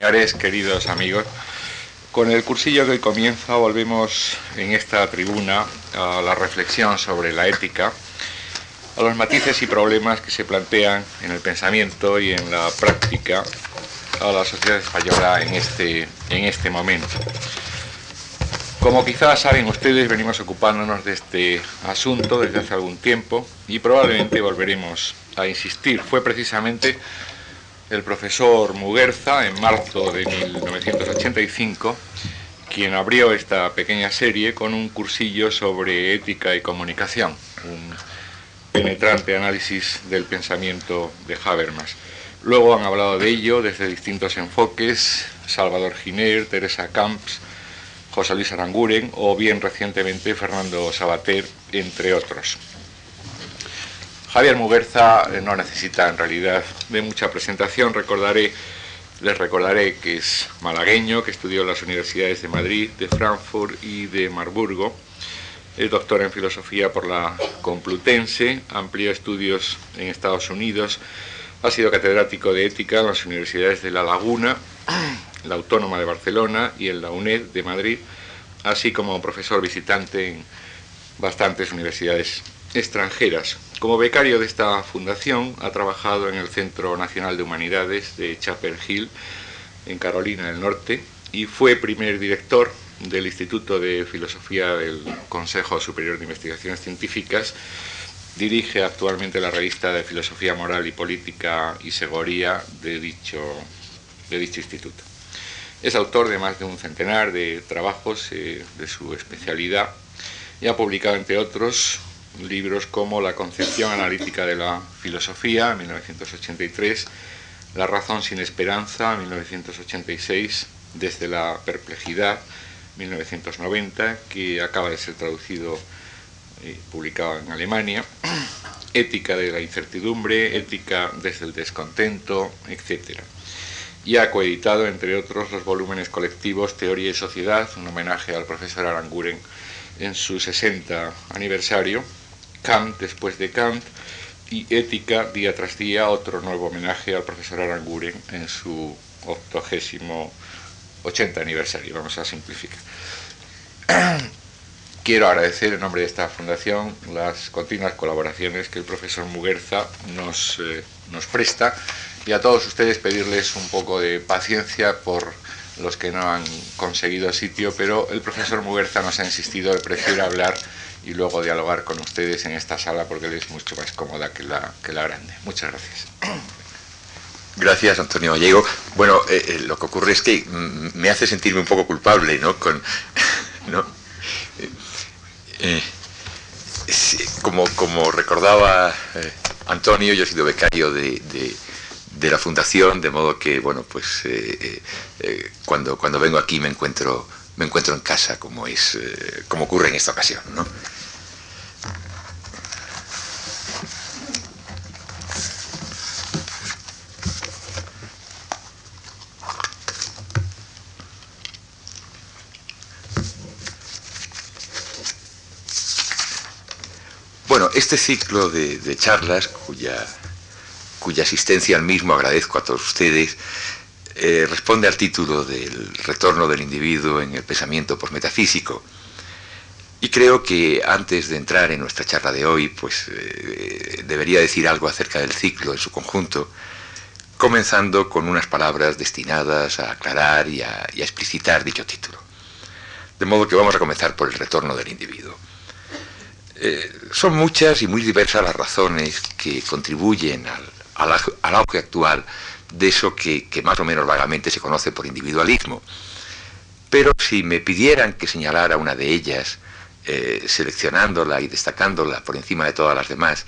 Señores, queridos amigos, con el cursillo que comienza volvemos en esta tribuna a la reflexión sobre la ética, a los matices y problemas que se plantean en el pensamiento y en la práctica a la sociedad española en este, en este momento. Como quizás saben ustedes, venimos ocupándonos de este asunto desde hace algún tiempo y probablemente volveremos a insistir. Fue precisamente el profesor Muguerza en marzo de 1985, quien abrió esta pequeña serie con un cursillo sobre ética y comunicación, un penetrante análisis del pensamiento de Habermas. Luego han hablado de ello desde distintos enfoques, Salvador Giner, Teresa Camps, José Luis Aranguren o bien recientemente Fernando Sabater, entre otros. Javier Muguerza eh, no necesita en realidad de mucha presentación. Recordaré, les recordaré que es malagueño, que estudió en las universidades de Madrid, de Frankfurt y de Marburgo. Es doctor en filosofía por la Complutense, amplió estudios en Estados Unidos, ha sido catedrático de ética en las universidades de La Laguna, la Autónoma de Barcelona y en la UNED de Madrid, así como profesor visitante en bastantes universidades extranjeras. Como becario de esta fundación ha trabajado en el Centro Nacional de Humanidades de Chapel Hill, en Carolina del Norte, y fue primer director del Instituto de Filosofía del Consejo Superior de Investigaciones Científicas. Dirige actualmente la revista de Filosofía Moral y Política y Seguridad de dicho, de dicho instituto. Es autor de más de un centenar de trabajos eh, de su especialidad y ha publicado, entre otros, libros como La concepción analítica de la filosofía, 1983, La razón sin esperanza, 1986, Desde la perplejidad, 1990, que acaba de ser traducido y publicado en Alemania, Ética de la incertidumbre, Ética desde el descontento, etc. Y ha coeditado, entre otros, los volúmenes colectivos Teoría y Sociedad, un homenaje al profesor Aranguren en su 60 aniversario, Kant después de Kant y Ética día tras día, otro nuevo homenaje al profesor Aranguren en su octogésimo 80 aniversario, vamos a simplificar. Quiero agradecer en nombre de esta fundación las continuas colaboraciones que el profesor Muguerza nos, eh, nos presta y a todos ustedes pedirles un poco de paciencia por los que no han conseguido sitio, pero el profesor Muguerza nos ha insistido, él prefiere hablar y luego dialogar con ustedes en esta sala porque es mucho más cómoda que la, que la grande. Muchas gracias. Gracias, Antonio Gallego. Bueno, eh, eh, lo que ocurre es que mm, me hace sentirme un poco culpable, ¿no? Eh, como, como recordaba Antonio, yo he sido becario de, de, la fundación, de modo que, bueno, pues cuando, cuando vengo aquí me encuentro me encuentro en casa, como, es, eh, como ocurre en esta ocasión. ¿no? Bueno, este ciclo de, charlas, cuya, cuya asistencia al mismo agradezco a todos ustedes, eh, responde al título del retorno del individuo en el pensamiento metafísico Y creo que antes de entrar en nuestra charla de hoy, pues eh, debería decir algo acerca del ciclo en su conjunto, comenzando con unas palabras destinadas a aclarar y a, explicitar dicho título. De modo que vamos a comenzar por el retorno del individuo. Eh, son muchas y muy diversas las razones que contribuyen al, al auge actual de eso que, más o menos vagamente se conoce por individualismo. Pero si me pidieran que señalara una de ellas, eh, seleccionándola y destacándola por encima de todas las demás,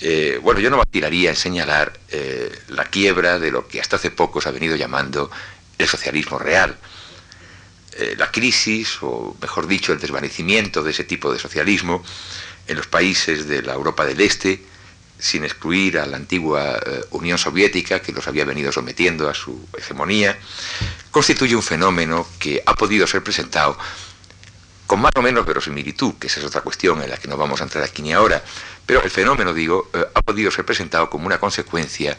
eh, bueno, yo no vacilaría en señalar eh, la quiebra de lo que hasta hace poco se ha venido llamando el socialismo real. la crisis, o mejor dicho, el desvanecimiento de ese tipo de socialismo en los países de la Europa del Este, sin excluir a la antigua eh, Unión Soviética, que los había venido sometiendo a su hegemonía, constituye un fenómeno que ha podido ser presentado con más o menos verosimilitud, que esa es otra cuestión en la que no vamos a entrar aquí ni ahora, pero el fenómeno, digo, eh, ha podido ser presentado como una consecuencia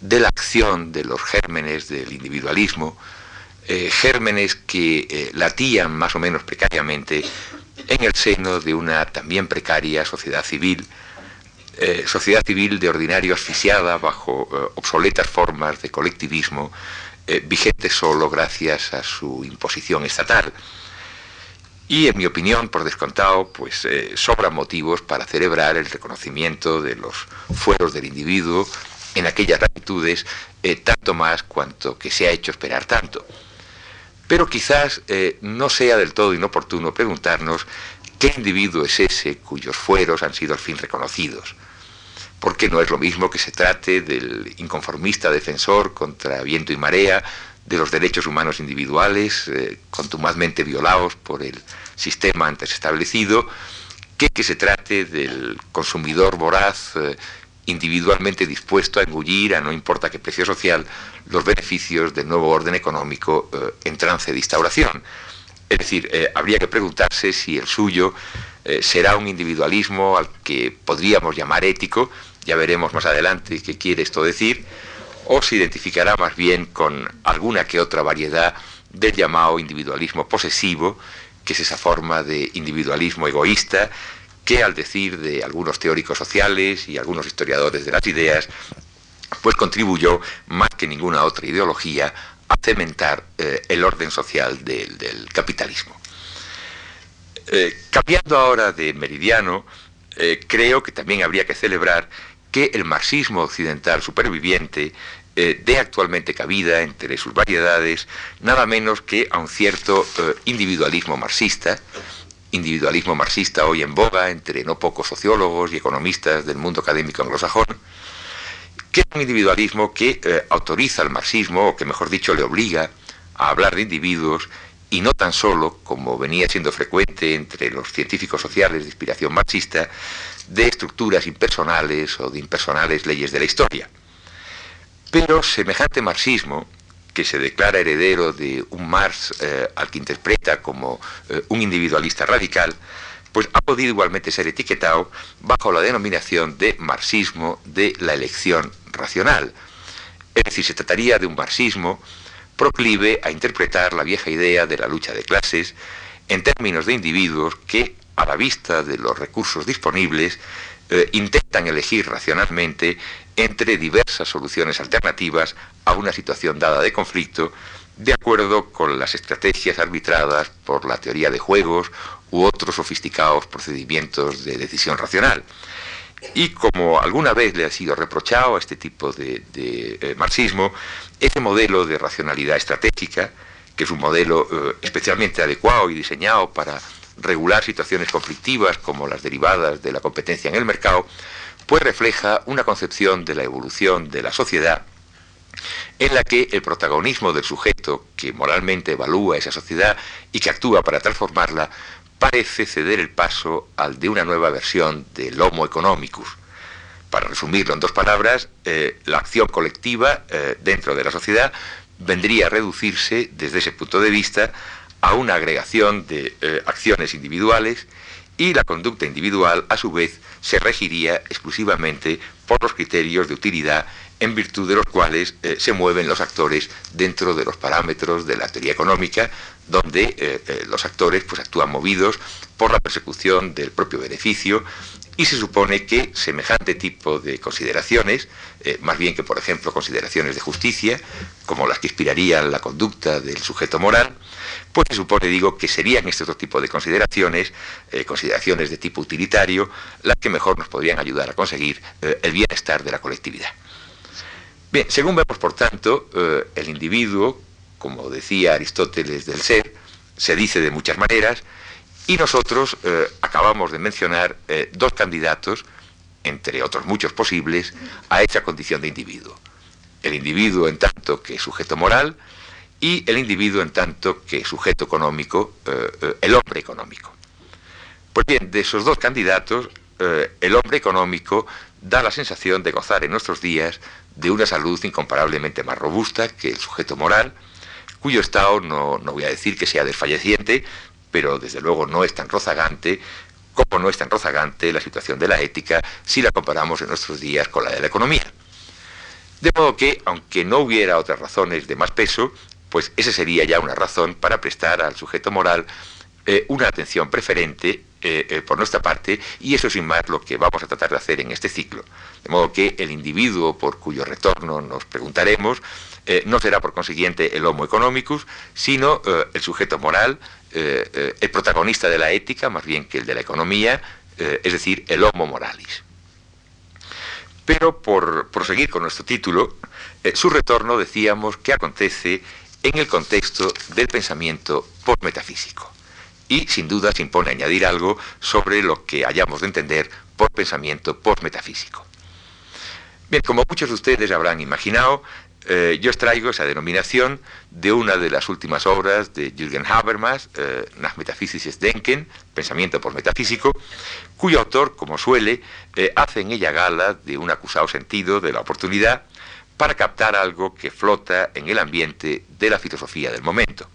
de la acción de los gérmenes del individualismo, eh, gérmenes que latían más o menos precariamente en el seno de una también precaria sociedad civil, eh, sociedad civil de ordinario asfixiada bajo obsoletas formas de colectivismo, vigente solo gracias a su imposición estatal. Y en mi opinión, por descontado, pues sobran motivos para celebrar el reconocimiento de los fueros del individuo en aquellas latitudes, tanto más cuanto que se ha hecho esperar tanto. Pero quizás eh, no sea del todo inoportuno preguntarnos qué individuo es ese cuyos fueros han sido al fin reconocidos. Porque no es lo mismo que se trate del inconformista defensor contra viento y marea de los derechos humanos individuales, eh, contumazmente violados por el sistema antes establecido, que que se trate del consumidor voraz eh, individualmente dispuesto a engullir a no importa qué precio social los beneficios del nuevo orden económico eh, en trance de instauración. Es decir, eh, habría que preguntarse si el suyo eh, será un individualismo al que podríamos llamar ético, ya veremos más adelante qué quiere esto decir, o se identificará más bien con alguna que otra variedad del llamado individualismo posesivo, que es esa forma de individualismo egoísta que al decir de algunos teóricos sociales y algunos historiadores de las ideas, pues contribuyó más que ninguna otra ideología a cementar eh, el orden social del, capitalismo. Eh, cambiando ahora de meridiano, eh, creo que también habría que celebrar que el marxismo occidental superviviente dé actualmente cabida entre sus variedades nada menos que a un cierto individualismo marxista, individualismo marxista hoy en boga entre no pocos sociólogos y economistas del mundo académico anglosajón, que es un individualismo que eh, autoriza al marxismo, o que mejor dicho le obliga a hablar de individuos y no tan solo, como venía siendo frecuente entre los científicos sociales de inspiración marxista, de estructuras impersonales o de impersonales leyes de la historia. Pero semejante marxismo, que se declara heredero de un Marx eh, al que interpreta como eh, un individualista radical, pues ha podido igualmente ser etiquetado bajo la denominación de marxismo de la elección racional. Es decir, se trataría de un marxismo proclive a interpretar la vieja idea de la lucha de clases en términos de individuos que, a la vista de los recursos disponibles, eh, intentan elegir racionalmente entre diversas soluciones alternativas a una situación dada de conflicto, de acuerdo con las estrategias arbitradas por la teoría de juegos u otros sofisticados procedimientos de decisión racional. Y como alguna vez le ha sido reprochado a este tipo de, eh, marxismo, ese modelo de racionalidad estratégica, que es un modelo eh, especialmente adecuado y diseñado para regular situaciones conflictivas como las derivadas de la competencia en el mercado, pues refleja una concepción de la evolución de la sociedad en la que el protagonismo del sujeto que moralmente evalúa esa sociedad y que actúa para transformarla parece ceder el paso al de una nueva versión del Homo economicus. Para resumirlo en dos palabras, eh, la acción colectiva eh, dentro de la sociedad vendría a reducirse desde ese punto de vista a una agregación de eh, acciones individuales y la conducta individual, a su vez, se regiría exclusivamente por los criterios de utilidad en virtud de los cuales se mueven los actores dentro de los parámetros de la teoría económica, donde eh, eh, los actores pues, actúan movidos por la persecución del propio beneficio y se supone que semejante tipo de consideraciones, más bien que por ejemplo consideraciones de justicia, como las que inspirarían la conducta del sujeto moral, pues se supone, digo, que serían este otro tipo de consideraciones, consideraciones de tipo utilitario, las que mejor nos podrían ayudar a conseguir el bienestar de la colectividad. Bien, según vemos, por tanto, eh, el individuo, como decía Aristóteles del ser, se dice de muchas maneras, y nosotros eh, acabamos de mencionar eh, dos candidatos, entre otros muchos posibles, a esa condición de individuo. El individuo en tanto que sujeto moral y el individuo en tanto que sujeto económico, el hombre económico. Pues bien, de esos dos candidatos, el hombre económico da la sensación de gozar en nuestros días de una salud incomparablemente más robusta que el sujeto moral, cuyo estado no, voy a decir que sea desfalleciente, pero desde luego no es tan rozagante como no es tan rozagante la situación de la ética si la comparamos en nuestros días con la de la economía. De modo que, aunque no hubiera otras razones de más peso, pues esa sería ya una razón para prestar al sujeto moral eh, una atención preferente eh, eh, por nuestra parte, y eso sin más lo que vamos a tratar de hacer en este ciclo. De modo que el individuo por cuyo retorno nos preguntaremos no será por consiguiente el homo economicus, sino el sujeto moral, el protagonista de la ética, más bien que el de la economía, es decir, el homo moralis. Pero por proseguir con nuestro título, su retorno decíamos que acontece en el contexto del pensamiento postmetafísico y sin duda se impone añadir algo sobre lo que hayamos de entender por pensamiento postmetafísico. Bien, como muchos de ustedes habrán imaginado, eh, yo extraigo esa denominación de una de las últimas obras de Jürgen Habermas, eh, Nach Metaphysisches Denken, Pensamiento postmetafísico, cuyo autor, como suele, eh, hace en ella gala de un acusado sentido de la oportunidad para captar algo que flota en el ambiente de la filosofía del momento.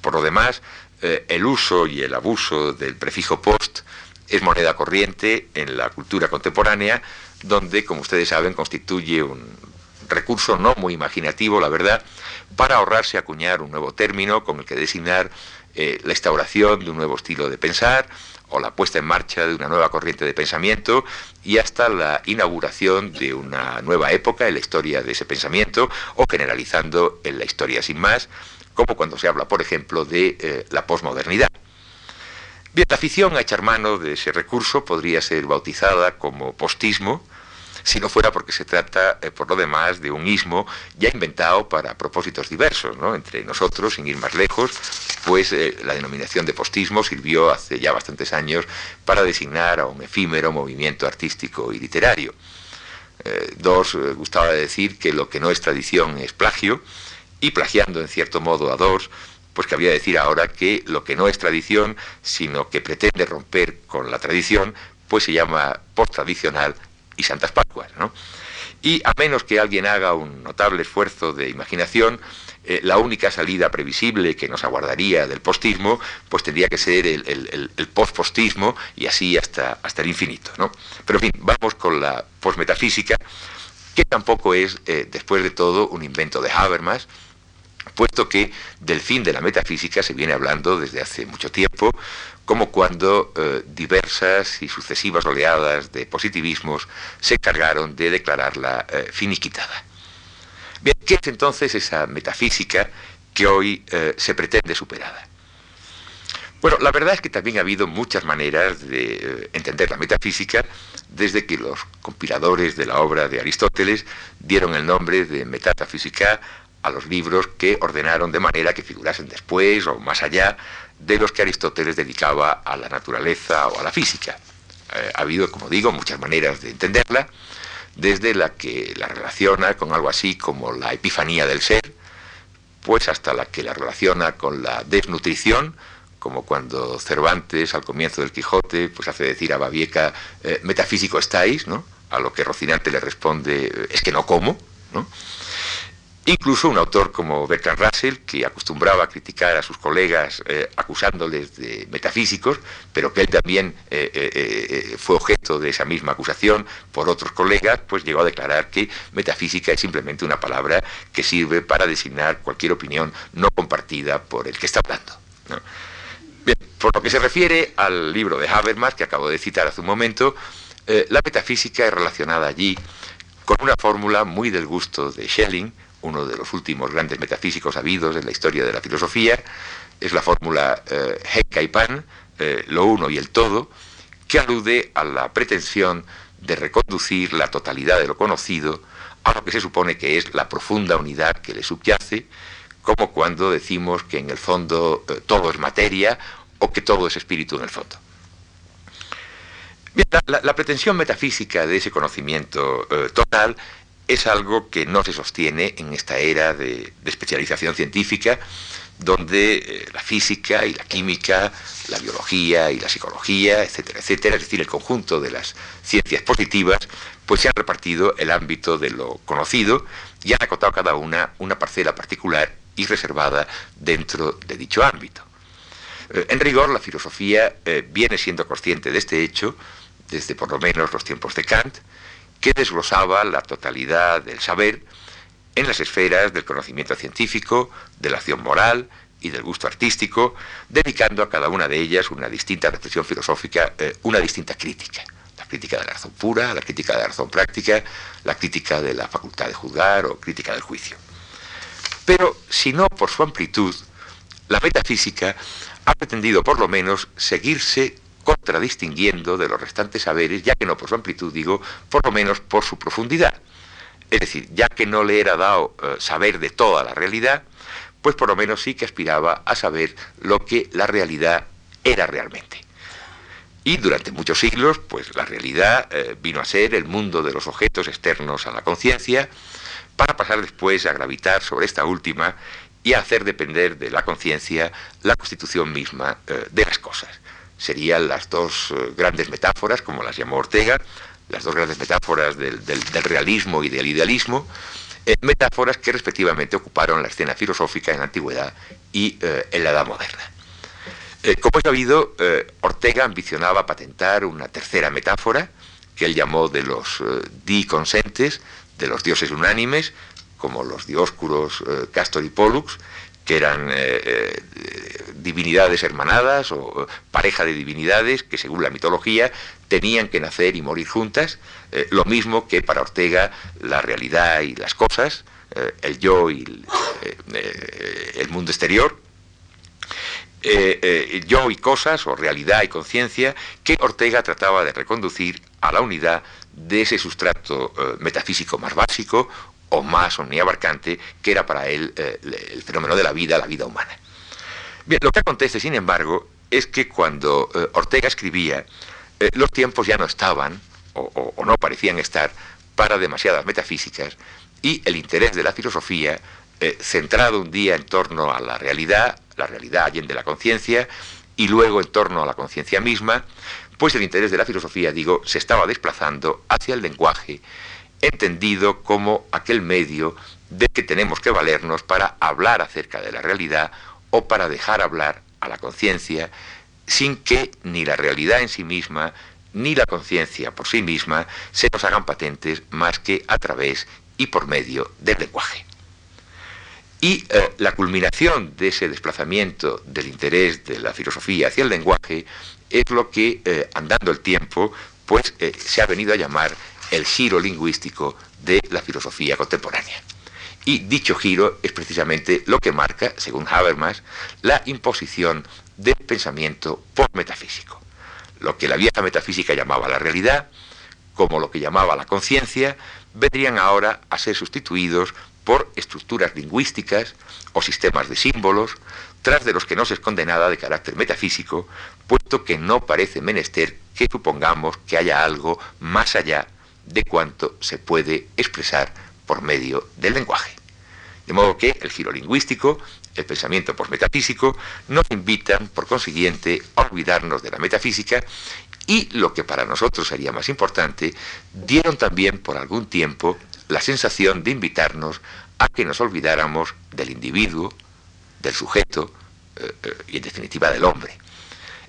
Por lo demás, eh, el uso y el abuso del prefijo post es moneda corriente en la cultura contemporánea, donde, como ustedes saben, constituye un recurso no muy imaginativo, la verdad, para ahorrarse acuñar un nuevo término con el que designar eh, la instauración de un nuevo estilo de pensar o la puesta en marcha de una nueva corriente de pensamiento y hasta la inauguración de una nueva época en la historia de ese pensamiento o generalizando en la historia sin más como cuando se habla, por ejemplo, de eh, la posmodernidad. Bien, la afición a echar mano de ese recurso podría ser bautizada como postismo, si no fuera porque se trata, eh, por lo demás, de un ismo ya inventado para propósitos diversos. Entre nosotros, sin ir más lejos, pues eh, la denominación de postismo sirvió hace ya bastantes años para designar a un efímero movimiento artístico y literario. dos, gustaba decir que lo que no es tradición es plagio, y plagiando en cierto modo a dos, pues cabría decir ahora que lo que no es tradición, sino que pretende romper con la tradición, pues se llama post-tradicional y Santas Pascuas, ¿no? Y a menos que alguien haga un notable esfuerzo de imaginación, eh, la única salida previsible que nos aguardaría del postismo, pues tendría que ser el, el, post-postismo y así hasta, hasta el infinito, ¿no? Pero en fin, vamos con la postmetafísica, que tampoco es, eh, después de todo, un invento de Habermas, puesto que del fin de la metafísica se viene hablando desde hace mucho tiempo, como cuando eh, diversas y sucesivas oleadas de positivismos se encargaron de declararla eh, finiquitada. Bien, ¿qué es entonces esa metafísica que hoy eh, se pretende superada? Bueno, la verdad es que también ha habido muchas maneras de entender la metafísica desde que los compiladores de la obra de Aristóteles dieron el nombre de Metafísica a los libros que ordenaron de manera que figurasen después o más allá de los que Aristóteles dedicaba a la naturaleza o a la física. Eh, ha habido, como digo, muchas maneras de entenderla, desde la que la relaciona con algo así como la epifanía del ser, pues hasta la que la relaciona con la desnutrición, como cuando Cervantes al comienzo del Quijote pues hace decir a Babieca, eh, metafísico estáis, ¿no? a lo que Rocinante le responde, es que no como, ¿no? Incluso un autor como Bertrand Russell, que acostumbraba a criticar a sus colegas eh, acusándoles de metafísicos, pero que él también eh, eh, fue objeto de esa misma acusación por otros colegas, pues llegó a declarar que metafísica es simplemente una palabra que sirve para designar cualquier opinión no compartida por el que está hablando. Bien, por lo que se refiere al libro de Habermas, que acabo de citar hace un momento, la metafísica es relacionada allí con una fórmula muy del gusto de Schelling, uno de los últimos grandes metafísicos habidos en la historia de la filosofía, es la fórmula eh, y Pan, eh, lo uno y el todo, que alude a la pretensión de reconducir la totalidad de lo conocido a lo que se supone que es la profunda unidad que le subyace, como cuando decimos que en el fondo eh, todo es materia o que todo es espíritu en el fondo. la, pretensión metafísica de ese conocimiento eh, total es algo que no se sostiene en esta era de, especialización científica, donde eh, la física y la química, la biología y la psicología, etcétera, etcétera, es decir, el conjunto de las ciencias positivas, pues se han repartido el ámbito de lo conocido y han acotado cada una una parcela particular y reservada dentro de dicho ámbito. Eh, en rigor, la filosofía eh, viene siendo consciente de este hecho desde por lo menos los tiempos de Kant, que desglosaba la totalidad del saber en las esferas del conocimiento científico, de la acción moral y del gusto artístico, dedicando a cada una de ellas una distinta reflexión filosófica, eh, una distinta crítica. La crítica de la razón pura, la crítica de la razón práctica, la crítica de la facultad de juzgar o crítica del juicio. Pero, si no por su amplitud, la metafísica ha pretendido por lo menos seguirse contradistinguiendo de los restantes saberes, ya que no por su amplitud, digo, por lo menos por su profundidad. Es decir, ya que no le era dado eh, saber de toda la realidad, pues por lo menos sí que aspiraba a saber lo que la realidad era realmente. Y durante muchos siglos, pues la realidad eh, vino a ser el mundo de los objetos externos a la conciencia, para pasar después a gravitar sobre esta última y a hacer depender de la conciencia la constitución misma eh, de las cosas. Serían las dos grandes metáforas, como las llamó Ortega, las dos grandes metáforas del, realismo y del idealismo, eh, metáforas que respectivamente ocuparon la escena filosófica en la antigüedad y eh, en la edad moderna. Eh, como es sabido, Ortega ambicionaba patentar una tercera metáfora que él llamó de los di-consentes, de los dioses unánimes, como los dioscuros Castor y Pollux, que eran divinidades hermanadas o pareja de divinidades que según la mitología tenían que nacer y morir juntas, eh, lo mismo que para Ortega la realidad y las cosas, eh, el yo y el, eh, mundo exterior, yo y cosas, o realidad y conciencia, que Ortega trataba de reconducir a la unidad de ese sustrato metafísico más básico o más omniabarcante que era para él el fenómeno de la vida, la vida humana. Bien, lo que acontece, sin embargo, es que cuando Ortega escribía, eh, los tiempos ya no estaban, o, no parecían estar, para demasiadas metafísicas, y el interés de la filosofía, eh, centrado un día en torno a la realidad, la realidad allende la conciencia, y luego en torno a la conciencia misma, pues el interés de la filosofía, digo, se estaba desplazando hacia el lenguaje, entendido como aquel medio de que tenemos que valernos para hablar acerca de la realidad o para dejar hablar a la conciencia sin que ni la realidad en sí misma, ni la conciencia por sí misma se nos hagan patentes más que a través y por medio del lenguaje. Y eh, la culminación de ese desplazamiento del interés de la filosofía hacia el lenguaje es lo que, eh, andando el tiempo, pues eh, se ha venido a llamar el giro lingüístico de la filosofía contemporánea. Y dicho giro es precisamente lo que marca, según Habermas, la imposición del pensamiento por metafísico. Lo que la vieja metafísica llamaba la realidad, como lo que llamaba la conciencia, vendrían ahora a ser sustituidos por estructuras lingüísticas o sistemas de símbolos, tras de los que no se esconde nada de carácter metafísico, puesto que no parece menester que supongamos que haya algo más allá de cuanto se puede expresar por medio del lenguaje. De modo que el giro lingüístico, el pensamiento metafísico, nos invitan, por consiguiente, a olvidarnos de la metafísica y, lo que para nosotros sería más importante, dieron también por algún tiempo la sensación de invitarnos a que nos olvidáramos del individuo, del sujeto eh, eh, y, en definitiva, del hombre.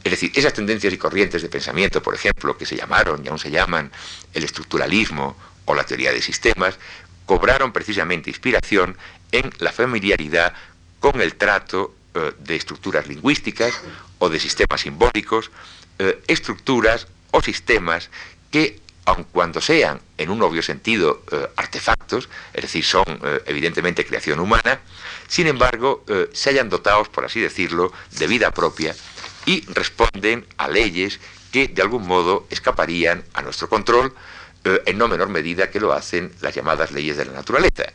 Es decir, esas tendencias y corrientes de pensamiento, por ejemplo, que se llamaron y aún se llaman el estructuralismo o la teoría de sistemas, cobraron precisamente inspiración en la familiaridad con el trato eh, de estructuras lingüísticas o de sistemas simbólicos, eh, estructuras o sistemas que, aun cuando sean en un obvio sentido eh, artefactos, es decir, son evidentemente creación humana, sin embargo, se hayan dotados, por así decirlo, de vida propia y responden a leyes que de algún modo escaparían a nuestro control, en no menor medida que lo hacen las llamadas leyes de la naturaleza.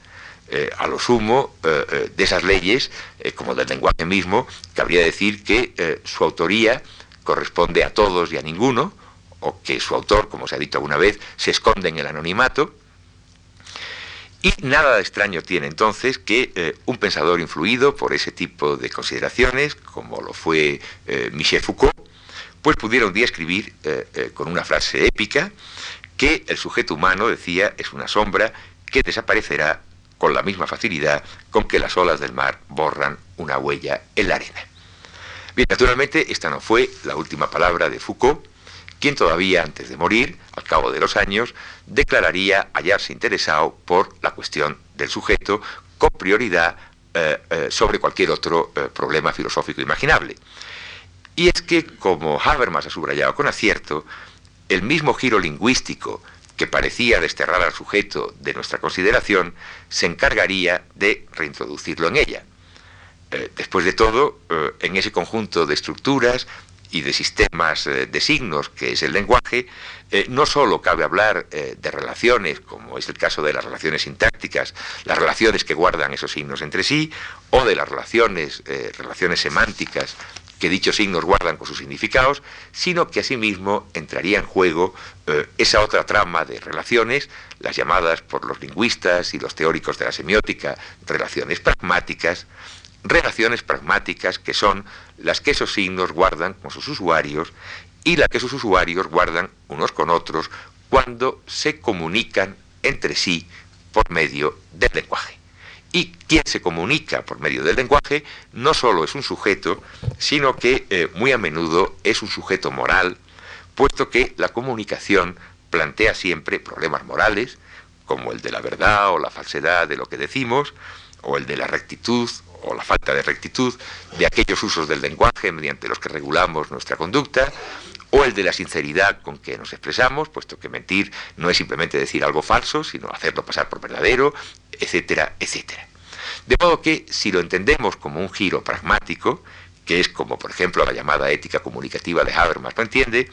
Eh, a lo sumo eh, eh, de esas leyes, como del lenguaje mismo, cabría decir que su autoría corresponde a todos y a ninguno, o que su autor, como se ha dicho alguna vez, se esconde en el anonimato. Y nada de extraño tiene entonces que un pensador influido por ese tipo de consideraciones, como lo fue Michel Foucault, pues pudiera un día escribir con una frase épica que el sujeto humano, decía, es una sombra que desaparecerá con la misma facilidad con que las olas del mar borran una huella en la arena. Bien, naturalmente esta no fue la última palabra de Foucault, quien todavía antes de morir, al cabo de los años, declararía hallarse interesado por la cuestión del sujeto con prioridad eh, eh, sobre cualquier otro eh, problema filosófico imaginable. Y es que, como Habermas ha subrayado con acierto, el mismo giro lingüístico que parecía desterrar al sujeto de nuestra consideración, se encargaría de reintroducirlo en ella. después de todo, en ese conjunto de estructuras, y de sistemas eh, de signos, que es el lenguaje, eh, no solo cabe hablar eh, de relaciones, como es el caso de las relaciones sintácticas, las relaciones que guardan esos signos entre sí, o de las relaciones, relaciones semánticas que dichos signos guardan con sus significados, sino que asimismo entraría en juego esa otra trama de relaciones, las llamadas por los lingüistas y los teóricos de la semiótica relaciones pragmáticas, relaciones pragmáticas que son las que esos signos guardan con sus usuarios y las que sus usuarios guardan unos con otros cuando se comunican entre sí por medio del lenguaje. Y quien se comunica por medio del lenguaje no solo es un sujeto, sino que eh, muy a menudo es un sujeto moral, puesto que la comunicación plantea siempre problemas morales, como el de la verdad o la falsedad de lo que decimos, o el de la rectitud o la falta de rectitud de aquellos usos del lenguaje mediante los que regulamos nuestra conducta, o el de la sinceridad con que nos expresamos, puesto que mentir no es simplemente decir algo falso, sino hacerlo pasar por verdadero, etcétera, etcétera. De modo que si lo entendemos como un giro pragmático, que es como por ejemplo la llamada ética comunicativa de Habermas lo entiende,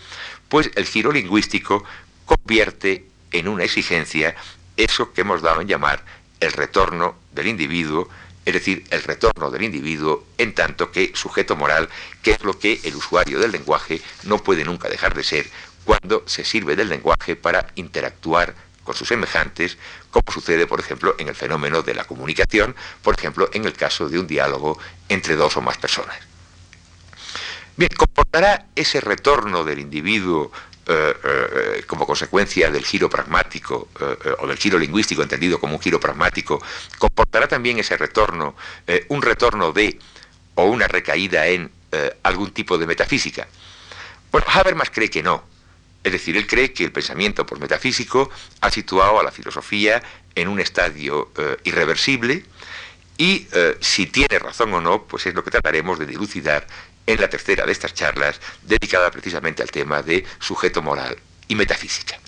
pues el giro lingüístico convierte en una exigencia eso que hemos dado en llamar el retorno del individuo es decir, el retorno del individuo en tanto que sujeto moral, que es lo que el usuario del lenguaje no puede nunca dejar de ser cuando se sirve del lenguaje para interactuar con sus semejantes, como sucede, por ejemplo, en el fenómeno de la comunicación, por ejemplo, en el caso de un diálogo entre dos o más personas. Bien, ¿comportará ese retorno del individuo eh, eh, como consecuencia del giro pragmático eh, o del giro lingüístico entendido como un giro pragmático, comportará también ese retorno un retorno de o una recaída en algún tipo de metafísica. Bueno, Habermas cree que no. Es decir, él cree que el pensamiento por metafísico ha situado a la filosofía en un estadio irreversible y si tiene razón o no, pues es lo que trataremos de dilucidar en la tercera de estas charlas, dedicada precisamente al tema de sujeto moral y metafísica.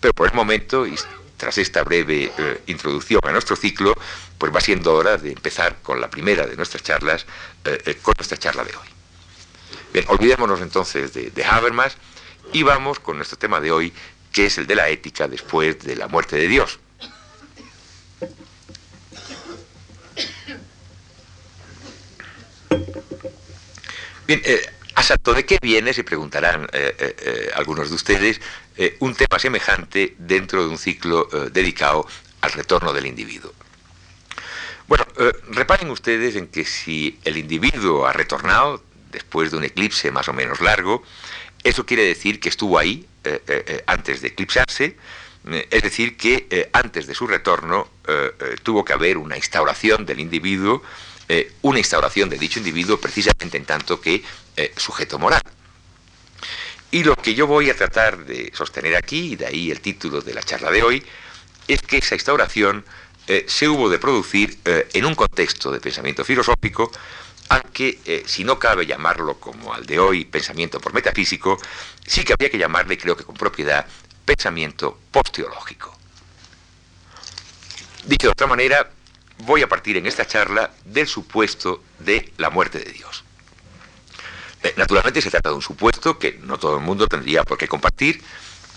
Pero por el momento, y tras esta breve eh, introducción a nuestro ciclo, pues va siendo hora de empezar con la primera de nuestras charlas, eh, eh, con nuestra charla de hoy. Bien, olvidémonos entonces de, de Habermas y vamos con nuestro tema de hoy, que es el de la ética después de la muerte de Dios. Bien, eh, ¿a salto de qué viene? Se preguntarán eh, eh, algunos de ustedes, un tema semejante dentro de un ciclo dedicado al retorno del individuo. Bueno, reparen ustedes en que si el individuo ha retornado después de un eclipse más o menos largo, eso quiere decir que estuvo ahí antes de eclipsarse, es decir, que antes de su retorno tuvo que haber una instauración del individuo eh, una instauración de dicho individuo precisamente en tanto que eh, sujeto moral. Y lo que yo voy a tratar de sostener aquí, y de ahí el título de la charla de hoy, es que esa instauración eh, se hubo de producir en un contexto de pensamiento filosófico, aunque si no cabe llamarlo como al de hoy pensamiento por metafísico, sí que habría que llamarle, creo que con propiedad, pensamiento posteológico. Dicho de otra manera, voy a partir en esta charla del supuesto de la muerte de Dios. Eh, naturalmente se trata de un supuesto que no todo el mundo tendría por qué compartir,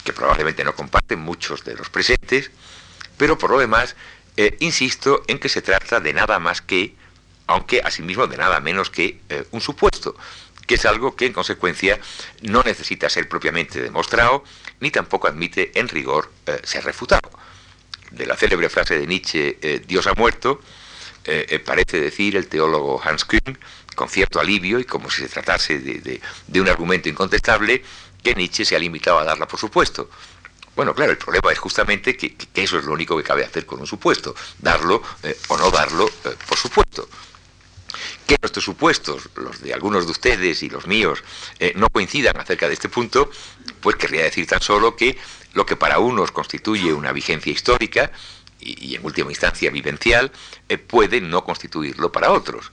que probablemente no comparten muchos de los presentes, pero por lo demás, eh, insisto en que se trata de nada más que, aunque asimismo de nada menos que eh, un supuesto, que es algo que en consecuencia no necesita ser propiamente demostrado, ni tampoco admite en rigor ser refutado de la célebre frase de Nietzsche, eh, Dios ha muerto, eh, eh, parece decir el teólogo Hans Kühn, con cierto alivio y como si se tratase de, un argumento incontestable, que Nietzsche se ha limitado a darla por supuesto. Bueno, claro, el problema es justamente que, eso es lo único que cabe hacer con un supuesto, darlo o no darlo por supuesto. que nuestros supuestos, los de algunos de ustedes y los míos, no coincidan acerca de este punto, pues querría decir tan solo que lo que para unos constituye una vigencia histórica y, en última instancia vivencial, eh, puede no constituirlo para otros.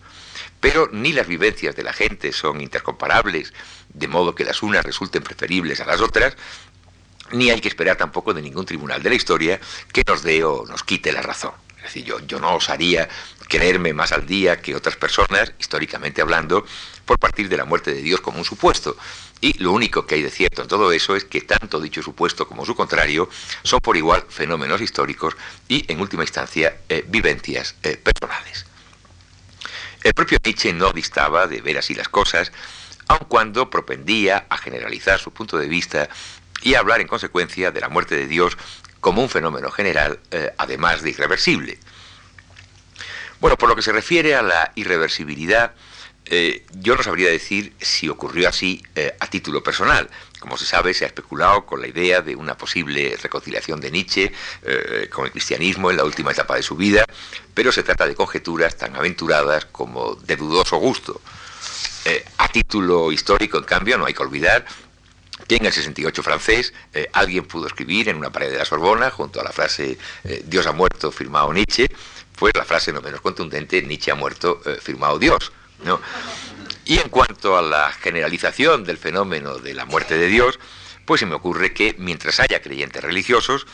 Pero ni las vivencias de la gente son intercomparables, de modo que las unas resulten preferibles a las otras, ni hay que esperar tampoco de ningún tribunal de la historia que nos dé o nos quite la razón. Es decir, yo, yo no osaría creerme más al día que otras personas, históricamente hablando, por partir de la muerte de Dios como un supuesto. Y lo único que hay de cierto en todo eso es que tanto dicho supuesto como su contrario son por igual fenómenos históricos y, en última instancia, eh, vivencias eh, personales. El propio Nietzsche no distaba de ver así las cosas, aun cuando propendía a generalizar su punto de vista y a hablar en consecuencia de la muerte de Dios como un fenómeno general, eh, además de irreversible. Bueno, por lo que se refiere a la irreversibilidad, eh, yo no sabría decir si ocurrió así eh, a título personal. Como se sabe, se ha especulado con la idea de una posible reconciliación de Nietzsche con el cristianismo en la última etapa de su vida, pero se trata de conjeturas tan aventuradas como de dudoso gusto. a título histórico, en cambio, no hay que olvidar que en el 68 francés eh, alguien pudo escribir en una pared de la Sorbona, junto a la frase eh, Dios ha muerto, firmado Nietzsche, fue la frase no menos contundente, Nietzsche ha muerto, eh, firmado Dios. ¿No? Y en cuanto a la generalización del fenómeno de la muerte de Dios, pues se me ocurre que mientras haya creyentes religiosos,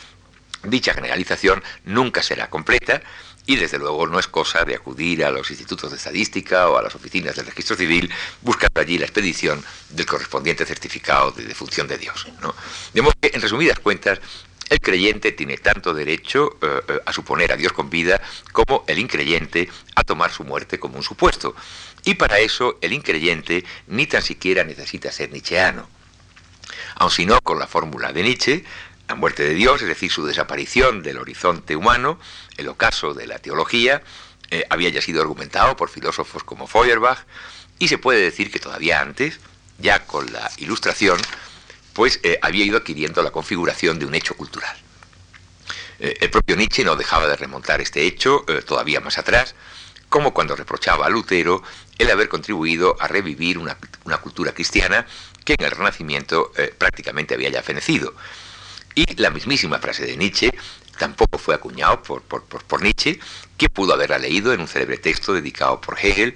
dicha generalización nunca será completa y desde luego no es cosa de acudir a los institutos de estadística o a las oficinas del registro civil buscando allí la expedición del correspondiente certificado de defunción de Dios. ¿no? De modo que, en resumidas cuentas, el creyente tiene tanto derecho eh, eh, a suponer a Dios con vida como el increyente a tomar su muerte como un supuesto. Y para eso el increyente ni tan siquiera necesita ser nietzscheano. Aun si no con la fórmula de Nietzsche, la muerte de Dios, es decir, su desaparición del horizonte humano, el ocaso de la teología, eh, había ya sido argumentado por filósofos como Feuerbach, y se puede decir que todavía antes, ya con la ilustración, pues eh, había ido adquiriendo la configuración de un hecho cultural. Eh, el propio Nietzsche no dejaba de remontar este hecho todavía más atrás, como cuando reprochaba a Lutero el haber contribuido a revivir una, cultura cristiana que en el Renacimiento prácticamente había ya fenecido. Y la mismísima frase de Nietzsche tampoco fue acuñado por, Nietzsche, que pudo haberla leído en un célebre texto dedicado por Hegel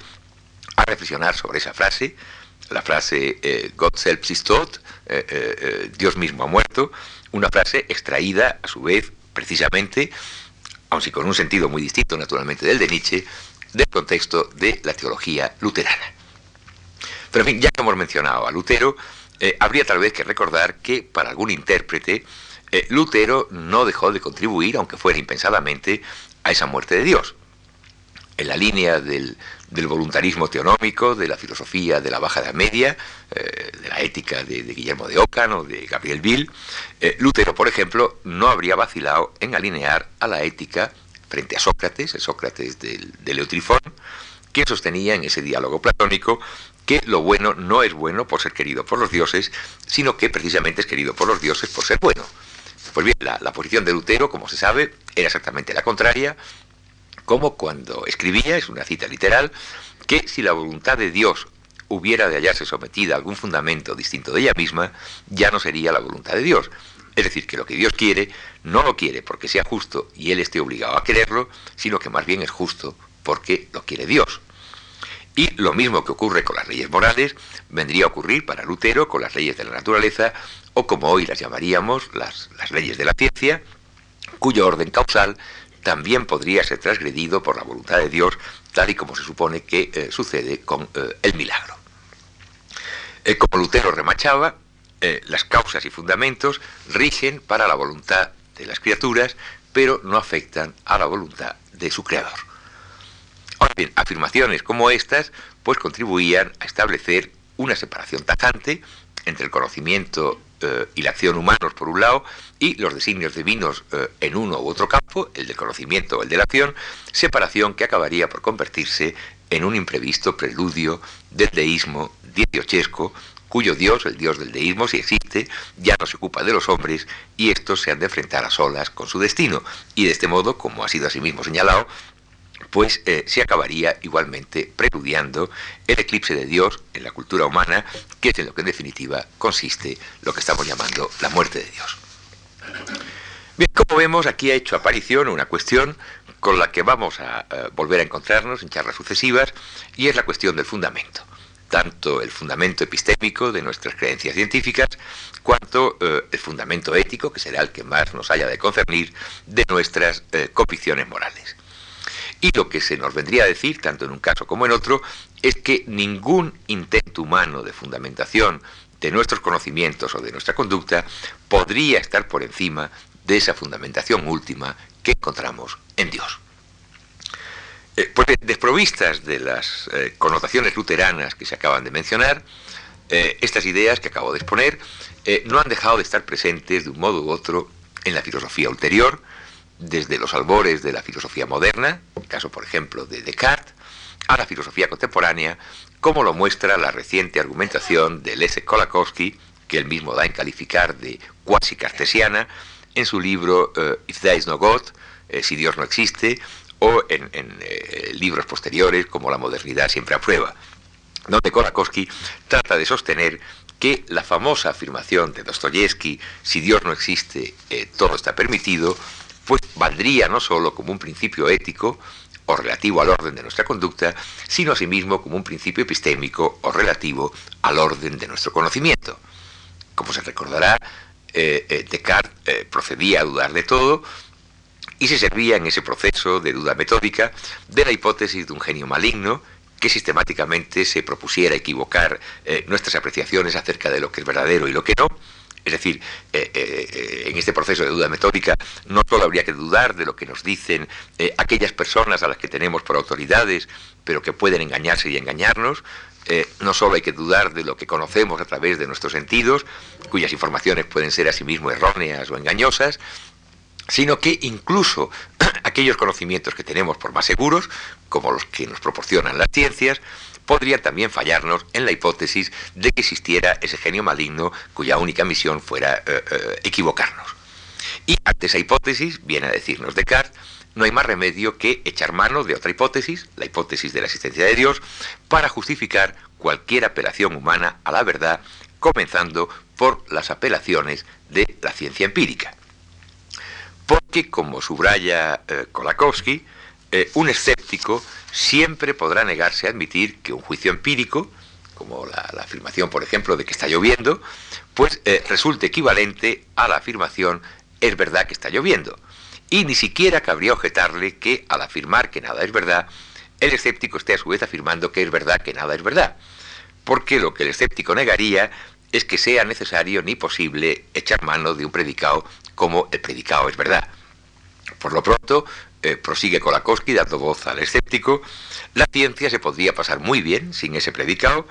a reflexionar sobre esa frase, la frase eh, Gott selbst ist tot, eh, eh, Dios mismo ha muerto, una frase extraída a su vez precisamente, aun si con un sentido muy distinto naturalmente del de Nietzsche, del contexto de la teología luterana. Pero en fin, ya que hemos mencionado a Lutero, habría tal vez que recordar que para algún intérprete eh, Lutero no dejó de contribuir, aunque fuera impensadamente, a esa muerte de Dios. En la línea del, voluntarismo teonómico, de la filosofía de la Baja Edad Media, eh, de la ética de, Guillermo de Ockham o de Gabriel Bill, eh, Lutero, por ejemplo, no habría vacilado en alinear a la ética frente a Sócrates, el Sócrates del, de Leotrifón, que sostenía en ese diálogo platónico que lo bueno no es bueno por ser querido por los dioses, sino que precisamente es querido por los dioses por ser bueno. Pues bien, la, posición de Lutero, como se sabe, era exactamente la contraria, como cuando escribía, es una cita literal, que si la voluntad de Dios hubiera de hallarse sometida a algún fundamento distinto de ella misma, ya no sería la voluntad de Dios. Es decir, que lo que Dios quiere no lo quiere porque sea justo y Él esté obligado a quererlo, sino que más bien es justo porque lo quiere Dios. Y lo mismo que ocurre con las leyes morales, vendría a ocurrir para Lutero con las leyes de la naturaleza, o como hoy las llamaríamos, las, leyes de la ciencia, cuyo orden causal también podría ser transgredido por la voluntad de Dios, tal y como se supone que eh, sucede con eh, el milagro. Eh, como Lutero remachaba, las causas y fundamentos rigen para la voluntad de las criaturas, pero no afectan a la voluntad de su creador. Ahora bien, afirmaciones como estas pues contribuían a establecer una separación tajante entre el conocimiento eh, y la acción humanos por un lado y los designios divinos eh, en uno u otro campo, el del conocimiento o el de la acción, separación que acabaría por convertirse en un imprevisto preludio del deísmo dieciochesco, cuyo dios, el dios del deísmo, si existe, ya no se ocupa de los hombres y estos se han de enfrentar a solas con su destino. Y de este modo, como ha sido asimismo señalado, pues eh, se acabaría igualmente preludiando el eclipse de Dios en la cultura humana, que es en lo que en definitiva consiste lo que estamos llamando la muerte de Dios. Bien, como vemos, aquí ha hecho aparición una cuestión con la que vamos a eh, volver a encontrarnos en charlas sucesivas, y es la cuestión del fundamento tanto el fundamento epistémico de nuestras creencias científicas, cuanto eh, el fundamento ético, que será el que más nos haya de concernir, de nuestras eh, convicciones morales. Y lo que se nos vendría a decir, tanto en un caso como en otro, es que ningún intento humano de fundamentación de nuestros conocimientos o de nuestra conducta podría estar por encima de esa fundamentación última que encontramos en Dios. Eh, pues desprovistas de las eh, connotaciones luteranas que se acaban de mencionar, eh, estas ideas que acabo de exponer no han dejado de estar presentes de un modo u otro en la filosofía ulterior, desde los albores de la filosofía moderna, el caso por ejemplo de Descartes, a la filosofía contemporánea, como lo muestra la reciente argumentación de Leszek Kolakowski, que él mismo da en calificar de cuasi cartesiana, en su libro If There is no God, Si Dios no existe, o en, eh, libros posteriores como La modernidad siempre aprueba, donde Kolakowski trata de sostener que la famosa afirmación de Dostoyevsky, si Dios no existe, eh, todo está permitido, pues valdría no solo como un principio ético o relativo al orden de nuestra conducta, sino asimismo como un principio epistémico o relativo al orden de nuestro conocimiento. Como se recordará, eh, Descartes procedía a dudar de todo, y se servía en ese proceso de duda metódica de la hipótesis de un genio maligno que sistemáticamente se propusiera equivocar eh, nuestras apreciaciones acerca de lo que es verdadero y lo que no. Es decir, eh, eh, en este proceso de duda metódica no solo habría que dudar de lo que nos dicen aquellas personas a las que tenemos por autoridades, pero que pueden engañarse y engañarnos, no solo hay que dudar de lo que conocemos a través de nuestros sentidos, cuyas informaciones pueden ser asimismo erróneas o engañosas, sino que incluso aquellos conocimientos que tenemos por más seguros, como los que nos proporcionan las ciencias, podrían también fallarnos en la hipótesis de que existiera ese genio maligno cuya única misión fuera eh, eh, equivocarnos. Y ante esa hipótesis, viene a decirnos Descartes, no hay más remedio que echar mano de otra hipótesis, la hipótesis de la existencia de Dios, para justificar cualquier apelación humana a la verdad, comenzando por las apelaciones de la ciencia empírica porque, como subraya eh, Kolakowski, eh, un escéptico siempre podrá negarse a admitir que un juicio empírico, como la, afirmación, por ejemplo, de que está lloviendo, pues eh, resulte equivalente a la afirmación es verdad que está lloviendo. Y ni siquiera cabría objetarle que al afirmar que nada es verdad, el escéptico esté a su vez afirmando que es verdad que nada es verdad. Porque lo que el escéptico negaría es que sea necesario ni posible echar mano de un predicado como el predicado es verdad. Por lo pronto, eh, prosigue Kolakowski dando voz al escéptico, la ciencia se podría pasar muy bien sin ese predicado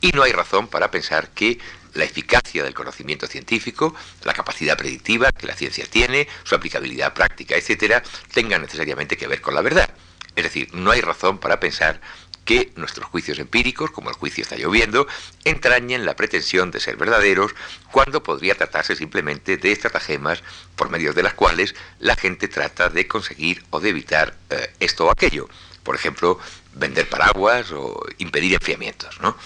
y no hay razón para pensar que la eficacia del conocimiento científico, la capacidad predictiva que la ciencia tiene, su aplicabilidad práctica, etcétera, tengan necesariamente que ver con la verdad. Es decir, no hay razón para pensar que nuestros juicios empíricos, como el juicio está lloviendo, entrañen la pretensión de ser verdaderos cuando podría tratarse simplemente de estratagemas por medio de las cuales la gente trata de conseguir o de evitar eh, esto o aquello. Por ejemplo, vender paraguas o impedir enfriamientos, ¿no?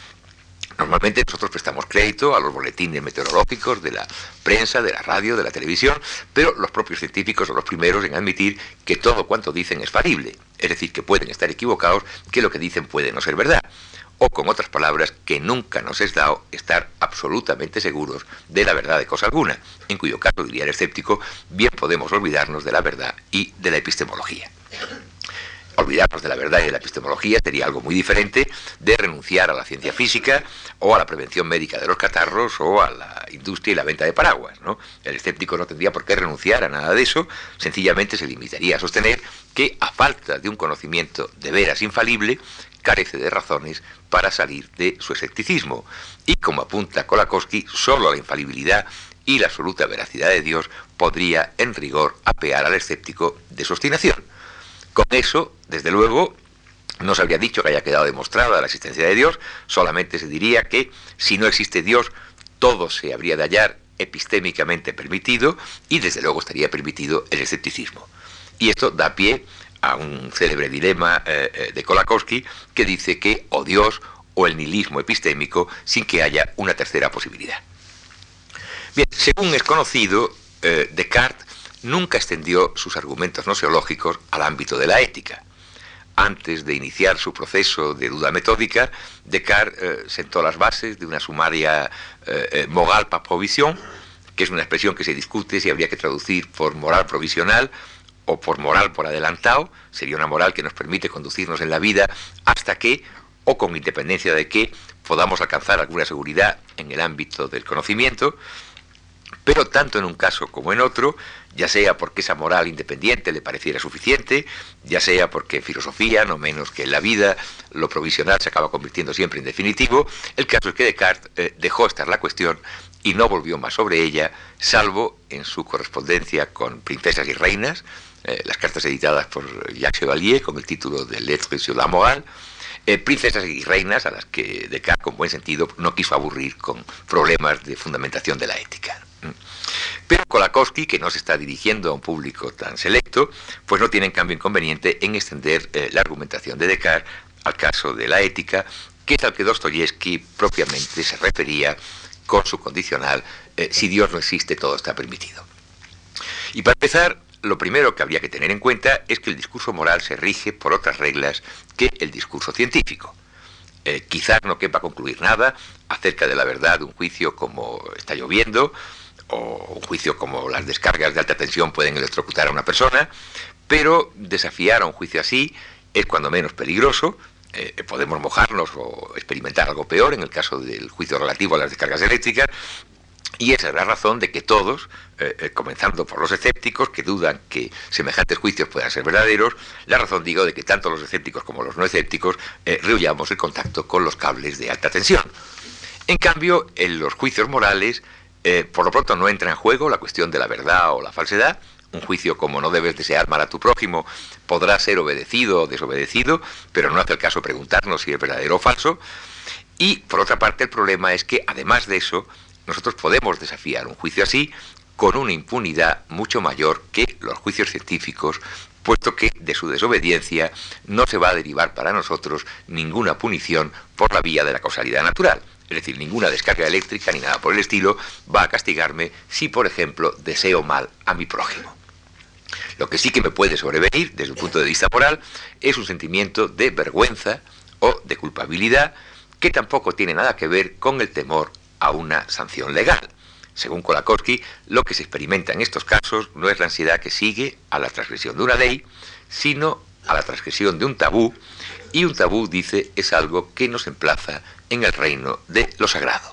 Normalmente nosotros prestamos crédito a los boletines meteorológicos de la prensa, de la radio, de la televisión, pero los propios científicos son los primeros en admitir que todo cuanto dicen es falible, es decir, que pueden estar equivocados, que lo que dicen puede no ser verdad. O con otras palabras, que nunca nos es dado estar absolutamente seguros de la verdad de cosa alguna, en cuyo caso, diría el escéptico, bien podemos olvidarnos de la verdad y de la epistemología. Olvidarnos de la verdad y de la epistemología sería algo muy diferente de renunciar a la ciencia física o a la prevención médica de los catarros o a la industria y la venta de paraguas. El escéptico no tendría por qué renunciar a nada de eso, sencillamente se limitaría a sostener que a falta de un conocimiento de veras infalible, carece de razones para salir de su escepticismo. Y como apunta Kolakowski, solo la infalibilidad y la absoluta veracidad de Dios podría, en rigor, apear al escéptico de su obstinación. Con eso, desde luego, no se habría dicho que haya quedado demostrada la existencia de Dios, solamente se diría que si no existe Dios, todo se habría de hallar epistémicamente permitido y desde luego estaría permitido el escepticismo. Y esto da pie a un célebre dilema eh, eh, de Kolakowski que dice que o Dios o el nihilismo epistémico sin que haya una tercera posibilidad. Bien, según es conocido, eh, Descartes nunca extendió sus argumentos noseológicos al ámbito de la ética. Antes de iniciar su proceso de duda metódica, Descartes sentó las bases de una sumaria moral par provisión, que es una expresión que se discute si habría que traducir por moral provisional o por moral por adelantado, sería una moral que nos permite conducirnos en la vida hasta que, o con independencia de que, podamos alcanzar alguna seguridad en el ámbito del conocimiento, pero tanto en un caso como en otro, ya sea porque esa moral independiente le pareciera suficiente, ya sea porque en filosofía, no menos que en la vida, lo provisional se acaba convirtiendo siempre en definitivo, el caso es que Descartes eh, dejó estar la cuestión y no volvió más sobre ella, salvo en su correspondencia con princesas y reinas, eh, las cartas editadas por Jacques Chevalier con el título de Lettres sur la morale, eh, princesas y reinas a las que Descartes, con buen sentido, no quiso aburrir con problemas de fundamentación de la ética. Pero Kolakowski, que no se está dirigiendo a un público tan selecto, pues no tiene en cambio inconveniente en extender eh, la argumentación de Descartes al caso de la ética, que es al que Dostoyevsky propiamente se refería con su condicional, si Dios no existe, todo está permitido. Y para empezar, lo primero que habría que tener en cuenta es que el discurso moral se rige por otras reglas que el discurso científico. Eh, quizás no quepa concluir nada acerca de la verdad de un juicio como está lloviendo, o un juicio como las descargas de alta tensión pueden electrocutar a una persona, pero desafiar a un juicio así es cuando menos peligroso. Eh, podemos mojarnos o experimentar algo peor en el caso del juicio relativo a las descargas eléctricas, y esa es la razón de que todos, eh, eh, comenzando por los escépticos, que dudan que semejantes juicios puedan ser verdaderos, la razón digo de que tanto los escépticos como los no escépticos eh, rehuyamos el contacto con los cables de alta tensión. En cambio, en los juicios morales, por lo pronto no entra en juego la cuestión de la verdad o la falsedad. Un juicio como no debes desear mal a tu prójimo podrá ser obedecido o desobedecido, pero no hace el caso preguntarnos si es verdadero o falso. Y por otra parte, el problema es que, además de eso, nosotros podemos desafiar un juicio así con una impunidad mucho mayor que los juicios científicos, puesto que de su desobediencia no se va a derivar para nosotros ninguna punición por la vía de la causalidad natural. Es decir, ninguna descarga eléctrica ni nada por el estilo va a castigarme si, por ejemplo, deseo mal a mi prójimo. Lo que sí que me puede sobrevenir, desde un punto de vista moral, es un sentimiento de vergüenza o de culpabilidad que tampoco tiene nada que ver con el temor a una sanción legal. Según Kolakowski, lo que se experimenta en estos casos no es la ansiedad que sigue a la transgresión de una ley, sino a la transgresión de un tabú, y un tabú, dice, es algo que nos emplaza en el reino de lo sagrado.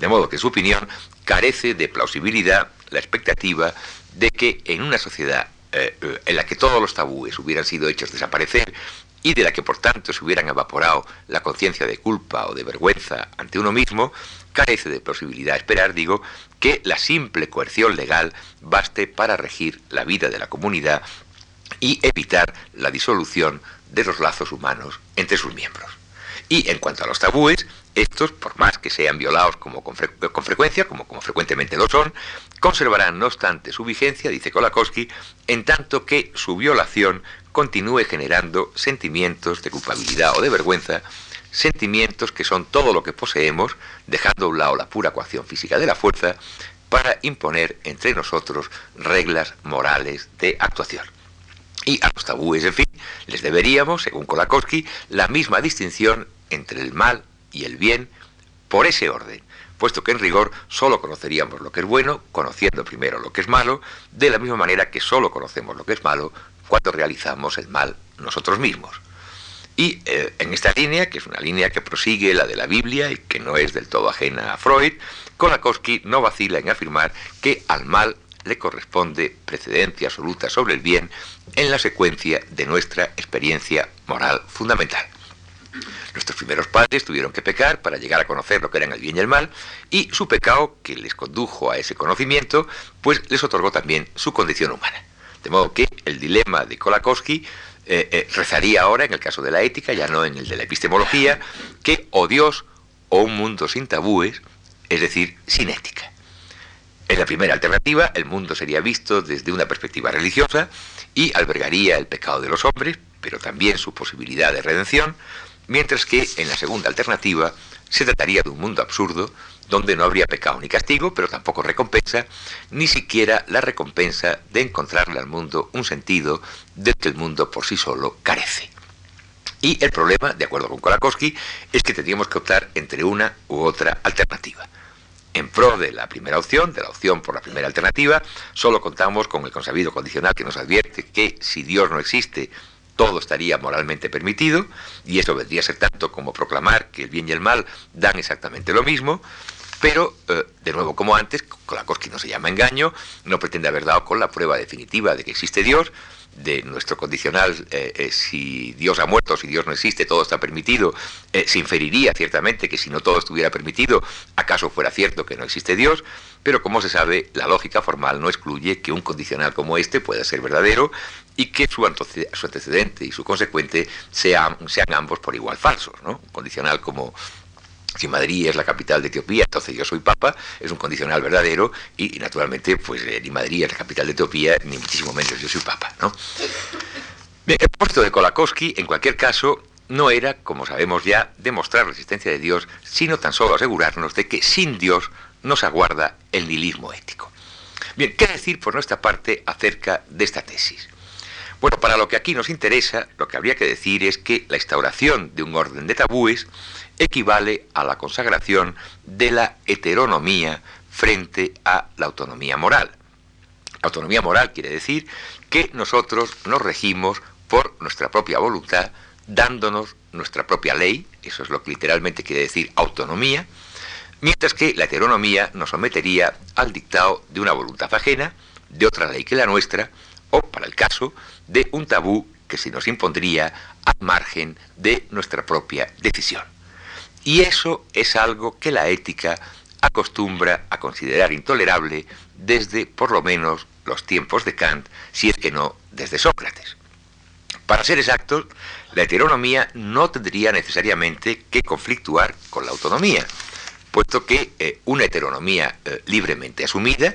De modo que, su opinión, carece de plausibilidad la expectativa de que en una sociedad eh, eh, en la que todos los tabúes hubieran sido hechos desaparecer y de la que por tanto se hubieran evaporado la conciencia de culpa o de vergüenza ante uno mismo, carece de posibilidad esperar, digo, que la simple coerción legal baste para regir la vida de la comunidad y evitar la disolución de los lazos humanos entre sus miembros. Y en cuanto a los tabúes, estos, por más que sean violados como con, frecuencia, como, frecuentemente lo son, conservarán no obstante su vigencia, dice Kolakowski, en tanto que su violación continúe generando sentimientos de culpabilidad o de vergüenza sentimientos que son todo lo que poseemos, dejando a un lado la pura coacción física de la fuerza, para imponer entre nosotros reglas morales de actuación. Y a los tabúes, en fin, les deberíamos, según Kolakowski, la misma distinción entre el mal y el bien por ese orden, puesto que en rigor solo conoceríamos lo que es bueno, conociendo primero lo que es malo, de la misma manera que solo conocemos lo que es malo cuando realizamos el mal nosotros mismos. Y eh, en esta línea, que es una línea que prosigue la de la Biblia y que no es del todo ajena a Freud, Kolakowski no vacila en afirmar que al mal le corresponde precedencia absoluta sobre el bien en la secuencia de nuestra experiencia moral fundamental. Nuestros primeros padres tuvieron que pecar para llegar a conocer lo que eran el bien y el mal, y su pecado, que les condujo a ese conocimiento, pues les otorgó también su condición humana. De modo que el dilema de Kolakowski eh, eh, rezaría ahora, en el caso de la ética, ya no en el de la epistemología, que o Dios o un mundo sin tabúes, es decir, sin ética. En la primera alternativa, el mundo sería visto desde una perspectiva religiosa y albergaría el pecado de los hombres, pero también su posibilidad de redención, mientras que en la segunda alternativa se trataría de un mundo absurdo donde no habría pecado ni castigo, pero tampoco recompensa, ni siquiera la recompensa de encontrarle al mundo un sentido del que el mundo por sí solo carece. Y el problema, de acuerdo con Kolakowski, es que tendríamos que optar entre una u otra alternativa. En pro de la primera opción, de la opción por la primera alternativa, solo contamos con el consabido condicional que nos advierte que si Dios no existe, todo estaría moralmente permitido, y eso vendría a ser tanto como proclamar que el bien y el mal dan exactamente lo mismo, pero, eh, de nuevo, como antes, Kolakowski no se llama engaño, no pretende haber dado con la prueba definitiva de que existe Dios, de nuestro condicional, eh, eh, si Dios ha muerto, si Dios no existe, todo está permitido, se inferiría ciertamente que si no todo estuviera permitido, acaso fuera cierto que no existe Dios, pero como se sabe, la lógica formal no excluye que un condicional como este pueda ser verdadero y que su, antecedente y su consecuente sean, ambos por igual falsos. ¿no? Un condicional como si Madrid es la capital de Etiopía, entonces yo soy papa, es un condicional verdadero y, naturalmente pues eh, ni Madrid es la capital de Etiopía, ni muchísimo menos yo soy papa, ¿no? Bien, el puesto de Kolakowski, en cualquier caso, no era, como sabemos ya, demostrar la existencia de Dios, sino tan solo asegurarnos de que sin Dios nos aguarda el nihilismo ético. Bien, ¿qué decir por nuestra parte acerca de esta tesis? Bueno, para lo que aquí nos interesa, lo que habría que decir es que la instauración de un orden de tabúes equivale a la consagración de la heteronomía frente a la autonomía moral. Autonomía moral quiere decir que nosotros nos regimos por nuestra propia voluntad, dándonos nuestra propia ley, eso es lo que literalmente quiere decir autonomía, mientras que la heteronomía nos sometería al dictado de una voluntad ajena, de otra ley que la nuestra, o, para el caso, de un tabú que se nos impondría al margen de nuestra propia decisión. Y eso es algo que la ética acostumbra a considerar intolerable desde por lo menos los tiempos de Kant, si es que no desde Sócrates. Para ser exactos, la heteronomía no tendría necesariamente que conflictuar con la autonomía, puesto que eh, una heteronomía eh, libremente asumida,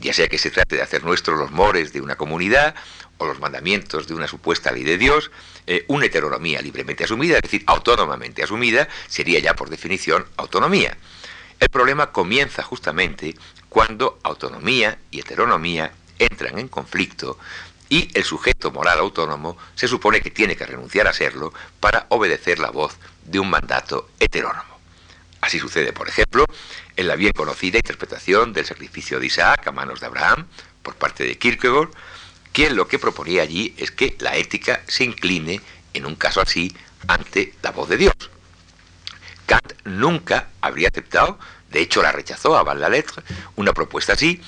ya sea que se trate de hacer nuestros los mores de una comunidad o los mandamientos de una supuesta ley de Dios, eh, una heteronomía libremente asumida, es decir, autónomamente asumida, sería ya por definición autonomía. El problema comienza justamente cuando autonomía y heteronomía entran en conflicto y el sujeto moral autónomo se supone que tiene que renunciar a serlo para obedecer la voz de un mandato heterónomo. Así sucede, por ejemplo, en la bien conocida interpretación del sacrificio de Isaac a manos de Abraham por parte de Kierkegaard, quien lo que proponía allí es que la ética se incline, en un caso así, ante la voz de Dios. Kant nunca habría aceptado, de hecho la rechazó a Van la Lettre, una propuesta así,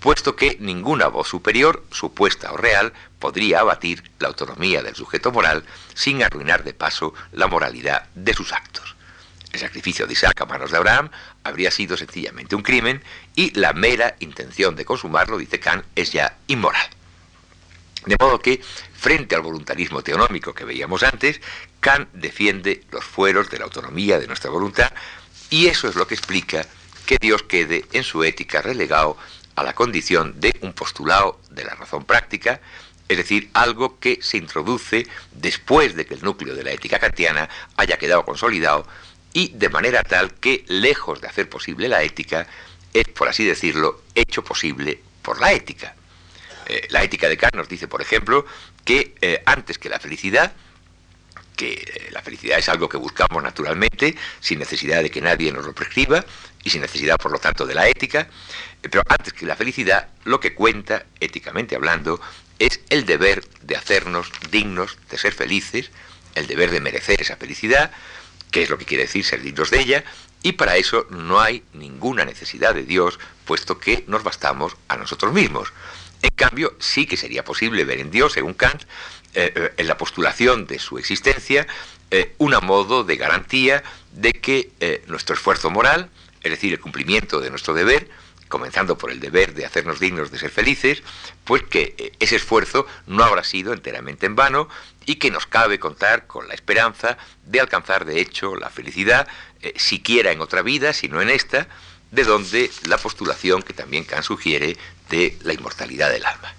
puesto que ninguna voz superior, supuesta o real, podría abatir la autonomía del sujeto moral sin arruinar de paso la moralidad de sus actos. El sacrificio de Isaac a manos de Abraham habría sido sencillamente un crimen y la mera intención de consumarlo, dice Kant, es ya inmoral. De modo que, frente al voluntarismo teonómico que veíamos antes, Kant defiende los fueros de la autonomía de nuestra voluntad y eso es lo que explica que Dios quede en su ética relegado a la condición de un postulado de la razón práctica, es decir, algo que se introduce después de que el núcleo de la ética kantiana haya quedado consolidado y de manera tal que, lejos de hacer posible la ética, es, por así decirlo, hecho posible por la ética. Eh, la ética de Kant nos dice, por ejemplo, que eh, antes que la felicidad, que eh, la felicidad es algo que buscamos naturalmente, sin necesidad de que nadie nos lo prescriba y sin necesidad, por lo tanto, de la ética, pero antes que la felicidad, lo que cuenta, éticamente hablando, es el deber de hacernos dignos de ser felices, el deber de merecer esa felicidad, que es lo que quiere decir ser dignos de ella, y para eso no hay ninguna necesidad de Dios, puesto que nos bastamos a nosotros mismos. En cambio, sí que sería posible ver en Dios, según Kant, eh, eh, en la postulación de su existencia, eh, un modo de garantía de que nuestro esfuerzo moral, es decir, el cumplimiento de nuestro deber, comenzando por el deber de hacernos dignos de ser felices, pues que ese esfuerzo no habrá sido enteramente en vano y que nos cabe contar con la esperanza de alcanzar de hecho la felicidad, siquiera en otra vida, sino en esta, de donde la postulación que también Kant sugiere de la inmortalidad del alma.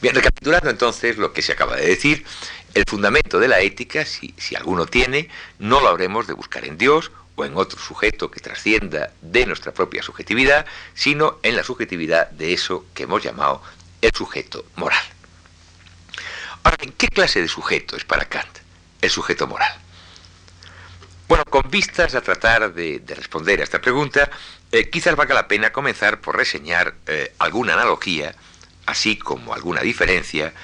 Bien, recapitulando entonces lo que se acaba de decir, el fundamento de la ética, si, si alguno tiene, no lo habremos de buscar en Dios o en otro sujeto que trascienda de nuestra propia subjetividad, sino en la subjetividad de eso que hemos llamado el sujeto moral. Ahora, ¿qué clase de sujeto es para Kant el sujeto moral? Bueno, con vistas a tratar de, responder a esta pregunta, eh, quizás valga la pena comenzar por reseñar eh, alguna analogía, así como alguna diferencia,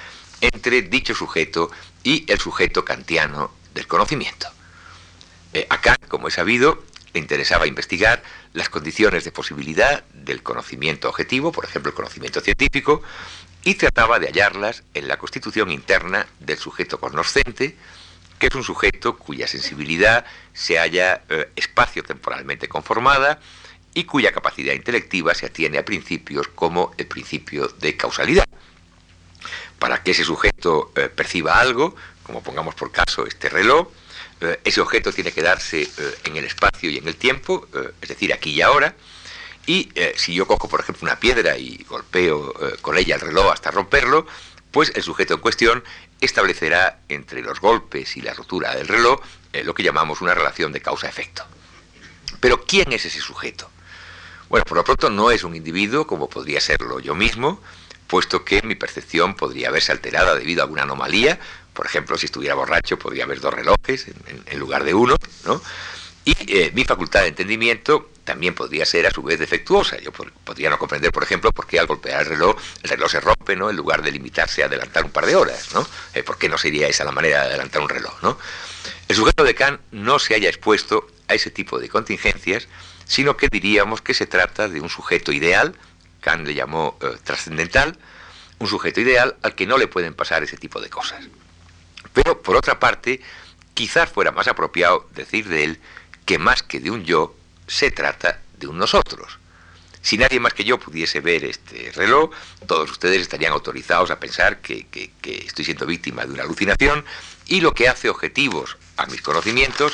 entre dicho sujeto y el sujeto kantiano del conocimiento. Eh, acá, como he sabido, le interesaba investigar las condiciones de posibilidad del conocimiento objetivo, por ejemplo el conocimiento científico, y trataba de hallarlas en la constitución interna del sujeto cognoscente, que es un sujeto cuya sensibilidad se halla eh, espacio-temporalmente conformada y cuya capacidad intelectiva se atiene a principios como el principio de causalidad. Para que ese sujeto eh, perciba algo, como pongamos por caso este reloj, eh, ese objeto tiene que darse eh, en el espacio y en el tiempo, eh, es decir, aquí y ahora. Y si yo cojo, por ejemplo, una piedra y golpeo con ella el reloj hasta romperlo, pues el sujeto en cuestión establecerá entre los golpes y la rotura del reloj lo que llamamos una relación de causa-efecto. Pero ¿quién es ese sujeto? Bueno, por lo pronto no es un individuo como podría serlo yo mismo, puesto que mi percepción podría verse alterada debido a alguna anomalía, por ejemplo, si estuviera borracho podría haber dos relojes en, lugar de uno, ¿no? Y eh, mi facultad de entendimiento también podría ser a su vez defectuosa. Yo podría no comprender, por ejemplo, por qué al golpear el reloj, el reloj se rompe, ¿no? En lugar de limitarse a adelantar un par de horas, ¿no? Eh, ¿Por qué no sería esa la manera de adelantar un reloj, ¿no? El sujeto de Kant no se haya expuesto a ese tipo de contingencias, sino que diríamos que se trata de un sujeto ideal, Kant le llamó eh, trascendental, un sujeto ideal al que no le pueden pasar ese tipo de cosas. Pero, por otra parte, quizás fuera más apropiado decir de él que más que de un yo, se trata de un nosotros. Si nadie más que yo pudiese ver este reloj, todos ustedes estarían autorizados a pensar que, estoy siendo víctima de una alucinación y lo que hace objetivos a mis conocimientos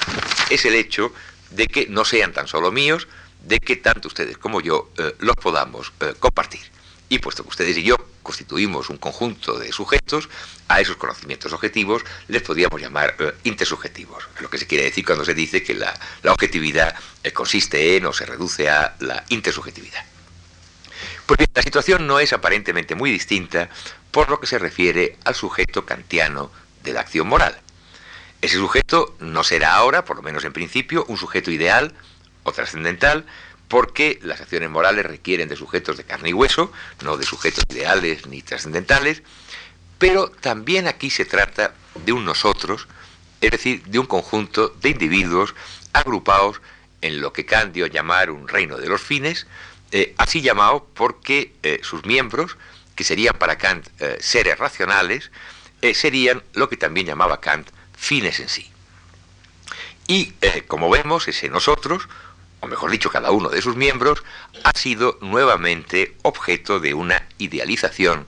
es el hecho de que no sean tan solo míos, de que tanto ustedes como yo eh, los podamos eh, compartir. Y puesto que ustedes y yo constituimos un conjunto de sujetos, a esos conocimientos objetivos les podríamos llamar eh, intersubjetivos, lo que se quiere decir cuando se dice que la, objetividad eh, consiste en o se reduce a la intersubjetividad. Pues la situación no es aparentemente muy distinta por lo que se refiere al sujeto kantiano de la acción moral. Ese sujeto no será ahora, por lo menos en principio, un sujeto ideal o trascendental, porque las acciones morales requieren de sujetos de carne y hueso, no de sujetos ideales ni trascendentales, pero también aquí se trata de un nosotros, es decir, de un conjunto de individuos agrupados en lo que Kant dio llamar un reino de los fines, eh, así llamado porque eh, sus miembros, que serían para Kant eh, seres racionales, serían lo que también llamaba Kant fines en sí. Y como vemos, ese nosotros, o mejor dicho, cada uno de sus miembros, ha sido nuevamente objeto de una idealización,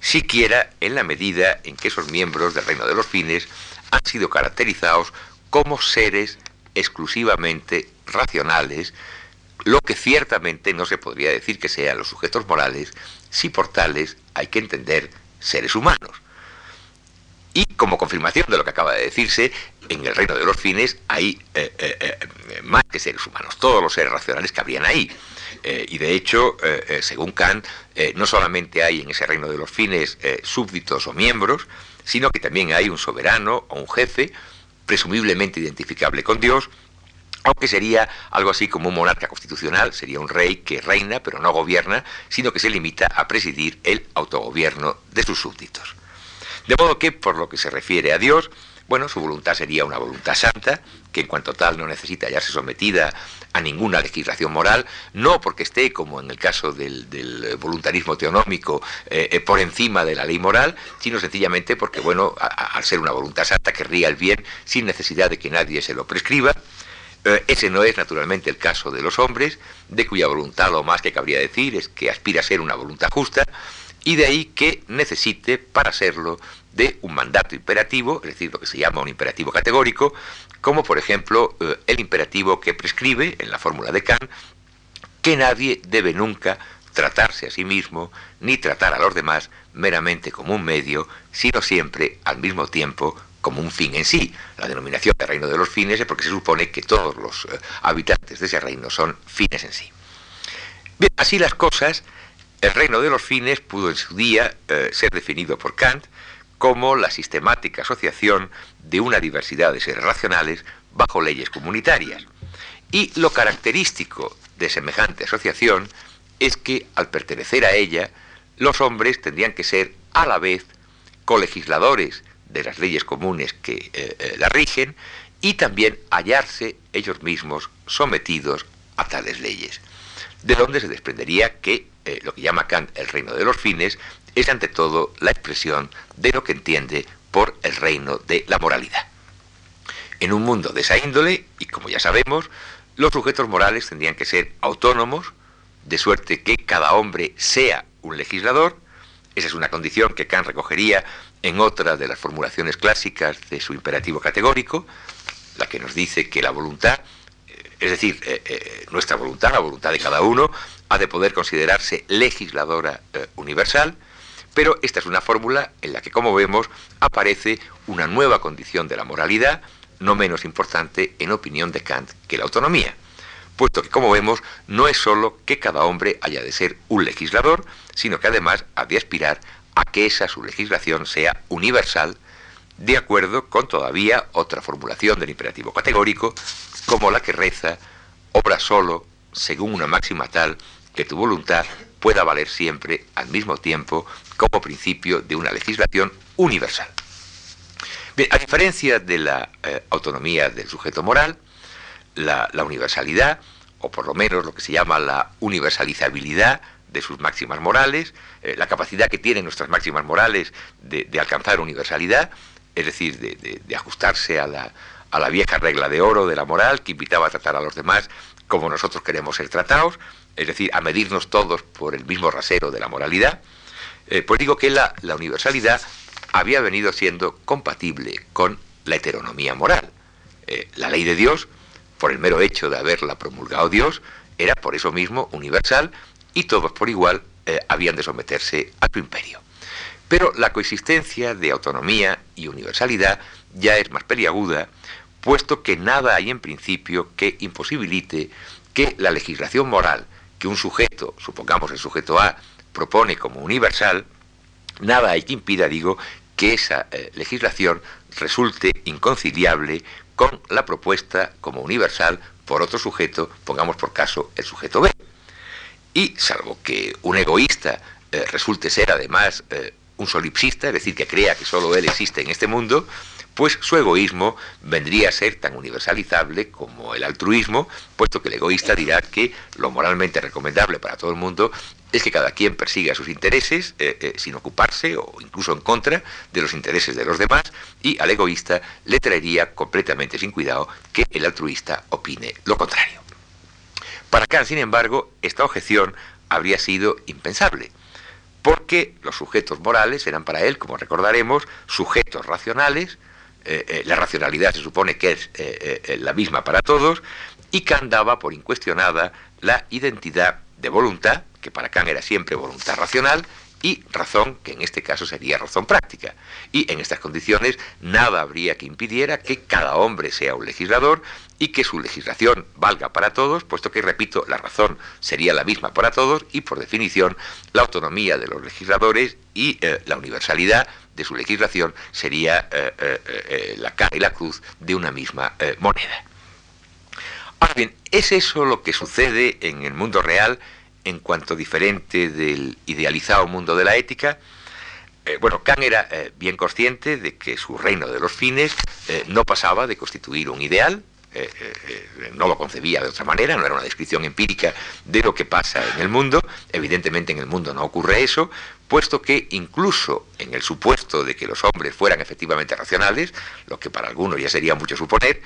siquiera en la medida en que esos miembros del reino de los fines han sido caracterizados como seres exclusivamente racionales, lo que ciertamente no se podría decir que sean los sujetos morales, si por tales hay que entender seres humanos. Y como confirmación de lo que acaba de decirse, en el reino de los fines hay eh, eh, eh, más que seres humanos, todos los seres racionales cabrían ahí. y de hecho, según Kant, no solamente hay en ese reino de los fines súbditos o miembros, sino que también hay un soberano o un jefe, presumiblemente identificable con Dios, aunque sería algo así como un monarca constitucional, sería un rey que reina pero no gobierna, sino que se limita a presidir el autogobierno de sus súbditos. De modo que, por lo que se refiere a Dios, bueno, su voluntad sería una voluntad santa, que en cuanto tal no necesita hallarse sometida a ninguna legislación moral, no porque esté, como en el caso del, voluntarismo teonómico, eh, eh, por encima de la ley moral, sino sencillamente porque, bueno, al ser una voluntad santa, querría el bien sin necesidad de que nadie se lo prescriba. Eh, ese no es naturalmente el caso de los hombres, de cuya voluntad lo más que cabría decir es que aspira a ser una voluntad justa, y de ahí que necesite, para serlo, de un mandato imperativo, es decir, lo que se llama un imperativo categórico, como por ejemplo el imperativo que prescribe, en la fórmula de Kant, que nadie debe nunca tratarse a sí mismo, ni tratar a los demás meramente como un medio, sino siempre al mismo tiempo como un fin en sí. La denominación de reino de los fines es porque se supone que todos los eh, habitantes de ese reino son fines en sí. Bien, así las cosas, el reino de los fines pudo en su día eh, ser definido por Kant como la sistemática asociación de una diversidad de seres racionales bajo leyes comunitarias. Y lo característico de semejante asociación es que al pertenecer a ella, los hombres tendrían que ser a la vez colegisladores de las leyes comunes que eh, eh, la rigen y también hallarse ellos mismos sometidos a tales leyes. De donde se desprendería que eh, lo que llama Kant el reino de los fines es ante todo la expresión de lo que entiende por el reino de la moralidad. En un mundo de esa índole, y como ya sabemos, los sujetos morales tendrían que ser autónomos, de suerte que cada hombre sea un legislador, esa es una condición que Kant recogería en otra de las formulaciones clásicas de su imperativo categórico, la que nos dice que la voluntad, es decir, eh, eh, nuestra voluntad, la voluntad de cada uno, ha de poder considerarse legisladora universal, pero esta es una fórmula en la que, como vemos, aparece una nueva condición de la moralidad, no menos importante en opinión de Kant que la autonomía, puesto que, como vemos, no es sólo que cada hombre haya de ser un legislador, sino que además ha de aspirar a que esa su legislación sea universal, de acuerdo con todavía otra formulación del imperativo categórico, como la que reza, obra solo, según una máxima tal, que tu voluntad pueda valer siempre al mismo tiempo como principio de una legislación universal. Bien, a diferencia de la eh, autonomía del sujeto moral, la, universalidad, o por lo menos lo que se llama la universalizabilidad de sus máximas morales, eh, la capacidad que tienen nuestras máximas morales de, alcanzar universalidad, es decir, de, ajustarse a la, a la vieja regla de oro de la moral que invitaba a tratar a los demás como nosotros queremos ser tratados, es decir, a medirnos todos por el mismo rasero de la moralidad, eh, pues digo que la, universalidad había venido siendo compatible con la heteronomía moral. Eh, la ley de Dios, por el mero hecho de haberla promulgado Dios, era por eso mismo universal y todos por igual eh, habían de someterse a su imperio. Pero la coexistencia de autonomía y universalidad ya es más peliaguda, puesto que nada hay en principio que imposibilite que la legislación moral que un sujeto, supongamos el sujeto A, propone como universal, nada hay que impida, digo, que esa eh, legislación resulte inconciliable con la propuesta como universal por otro sujeto, pongamos por caso el sujeto B. Y salvo que un egoísta eh, resulte ser además eh, un solipsista, es decir, que crea que solo él existe en este mundo, pues su egoísmo vendría a ser tan universalizable como el altruismo, puesto que el egoísta dirá que lo moralmente recomendable para todo el mundo es que cada quien persiga sus intereses eh, eh, sin ocuparse o incluso en contra de los intereses de los demás y al egoísta le traería completamente sin cuidado que el altruista opine lo contrario. Para Kant, sin embargo, esta objeción habría sido impensable porque los sujetos morales eran para él, como recordaremos, sujetos racionales, eh, eh, la racionalidad se supone que es eh, la misma para todos, y Kant daba por incuestionada la identidad de voluntad, que para Kant era siempre voluntad racional, y razón, que en este caso sería razón práctica. Y en estas condiciones nada habría que impidiera que cada hombre sea un legislador y que su legislación valga para todos, puesto que, repito, la razón sería la misma para todos y, por definición, la autonomía de los legisladores y la universalidad de su legislación sería eh, eh, eh, la cara y la cruz de una misma moneda. Ahora bien, ¿es eso lo que sucede en el mundo real en cuanto diferente del idealizado mundo de la ética? bueno, Kant era bien consciente de que su reino de los fines no pasaba de constituir un ideal, eh, eh, eh, no lo concebía de otra manera, no era una descripción empírica de lo que pasa en el mundo. Evidentemente en el mundo no ocurre eso, puesto que incluso en el supuesto de que los hombres fueran efectivamente racionales, lo que para algunos ya sería mucho suponer,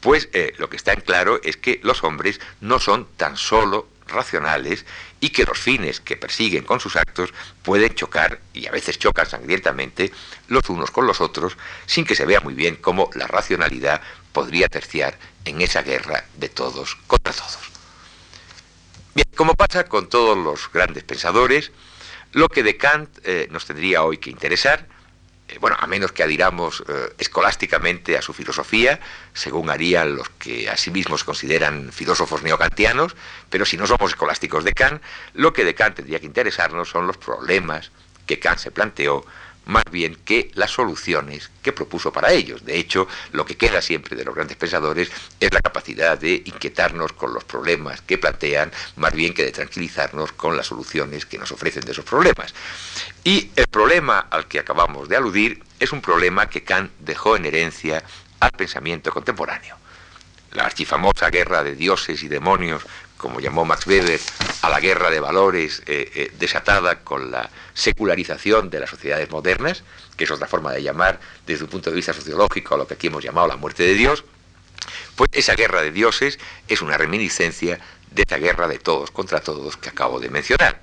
pues lo que está en claro es que los hombres no son tan solo racionales y que los fines que persiguen con sus actos pueden chocar, y a veces chocan sangrientamente, los unos con los otros, sin que se vea muy bien cómo la racionalidad podría terciar en esa guerra de todos contra todos. Bien, como pasa con todos los grandes pensadores, lo que de Kant eh, nos tendría hoy que interesar, bueno, a menos que adhiramos eh, escolásticamente a su filosofía, según harían los que a sí mismos consideran filósofos neocantianos, pero si no somos escolásticos de Kant, lo que de Kant tendría que interesarnos son los problemas que Kant se planteó más bien que las soluciones que propuso para ellos. De hecho, lo que queda siempre de los grandes pensadores es la capacidad de inquietarnos con los problemas que plantean, más bien que de tranquilizarnos con las soluciones que nos ofrecen de esos problemas. Y el problema al que acabamos de aludir es un problema que Kant dejó en herencia al pensamiento contemporáneo. La archifamosa guerra de dioses y demonios como llamó Max Weber, a la guerra de valores eh, eh, desatada con la secularización de las sociedades modernas, que es otra forma de llamar desde un punto de vista sociológico a lo que aquí hemos llamado la muerte de Dios, pues esa guerra de dioses es una reminiscencia de esa guerra de todos contra todos que acabo de mencionar.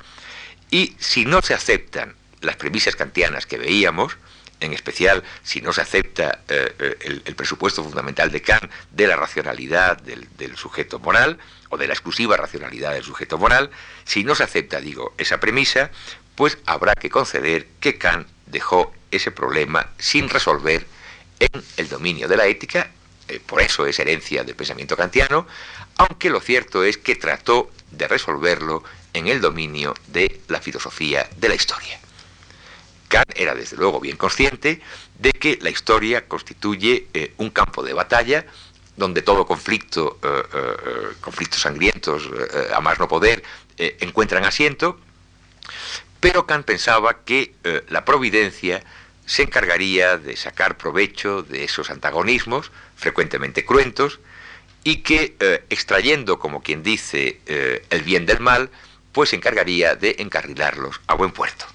Y si no se aceptan las premisas kantianas que veíamos, en especial si no se acepta eh, el, presupuesto fundamental de Kant de la racionalidad del sujeto moral, o de la exclusiva racionalidad del sujeto moral, si no se acepta, digo, esa premisa, pues habrá que conceder que Kant dejó ese problema sin resolver en el dominio de la ética, eh, por eso es herencia del pensamiento kantiano, aunque lo cierto es que trató de resolverlo en el dominio de la filosofía de la historia. Kant era desde luego bien consciente de que la historia constituye eh, un campo de batalla donde todo conflicto, eh, eh, conflictos sangrientos, a más no poder, encuentran asiento, pero Kant pensaba que la providencia se encargaría de sacar provecho de esos antagonismos, frecuentemente cruentos, y que extrayendo, como quien dice, el bien del mal, pues se encargaría de encarrilarlos a buen puerto.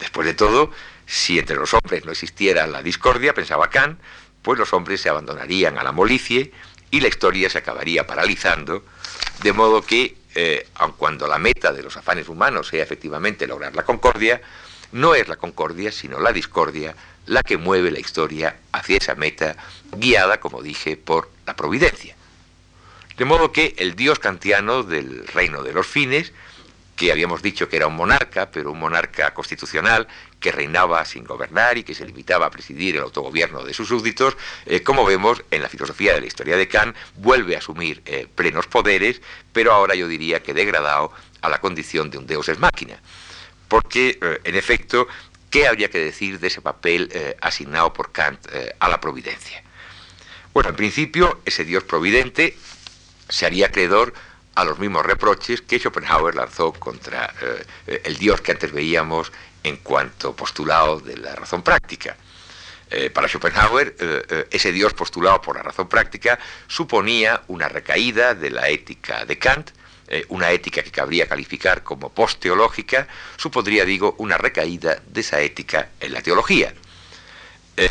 Después de todo, si entre los hombres no existiera la discordia, pensaba Kant, pues los hombres se abandonarían a la molicie y la historia se acabaría paralizando, de modo que, eh, aun cuando la meta de los afanes humanos sea efectivamente lograr la concordia, no es la concordia, sino la discordia, la que mueve la historia hacia esa meta, guiada, como dije, por la providencia. De modo que el dios kantiano del reino de los fines que habíamos dicho que era un monarca, pero un monarca constitucional que reinaba sin gobernar y que se limitaba a presidir el autogobierno de sus súbditos, eh, como vemos en la filosofía de la historia de Kant, vuelve a asumir eh, plenos poderes, pero ahora yo diría que degradado a la condición de un deus es máquina. Porque, eh, en efecto, ¿qué habría que decir de ese papel asignado por Kant a la providencia? Bueno, en principio, ese dios providente se haría acreedor a los mismos reproches que Schopenhauer lanzó contra eh, el Dios que antes veíamos en cuanto postulado de la razón práctica. Eh, para Schopenhauer, eh, ese Dios postulado por la razón práctica suponía una recaída de la ética de Kant, una ética que cabría calificar como post-teológica, supondría, digo, una recaída de esa ética en la teología.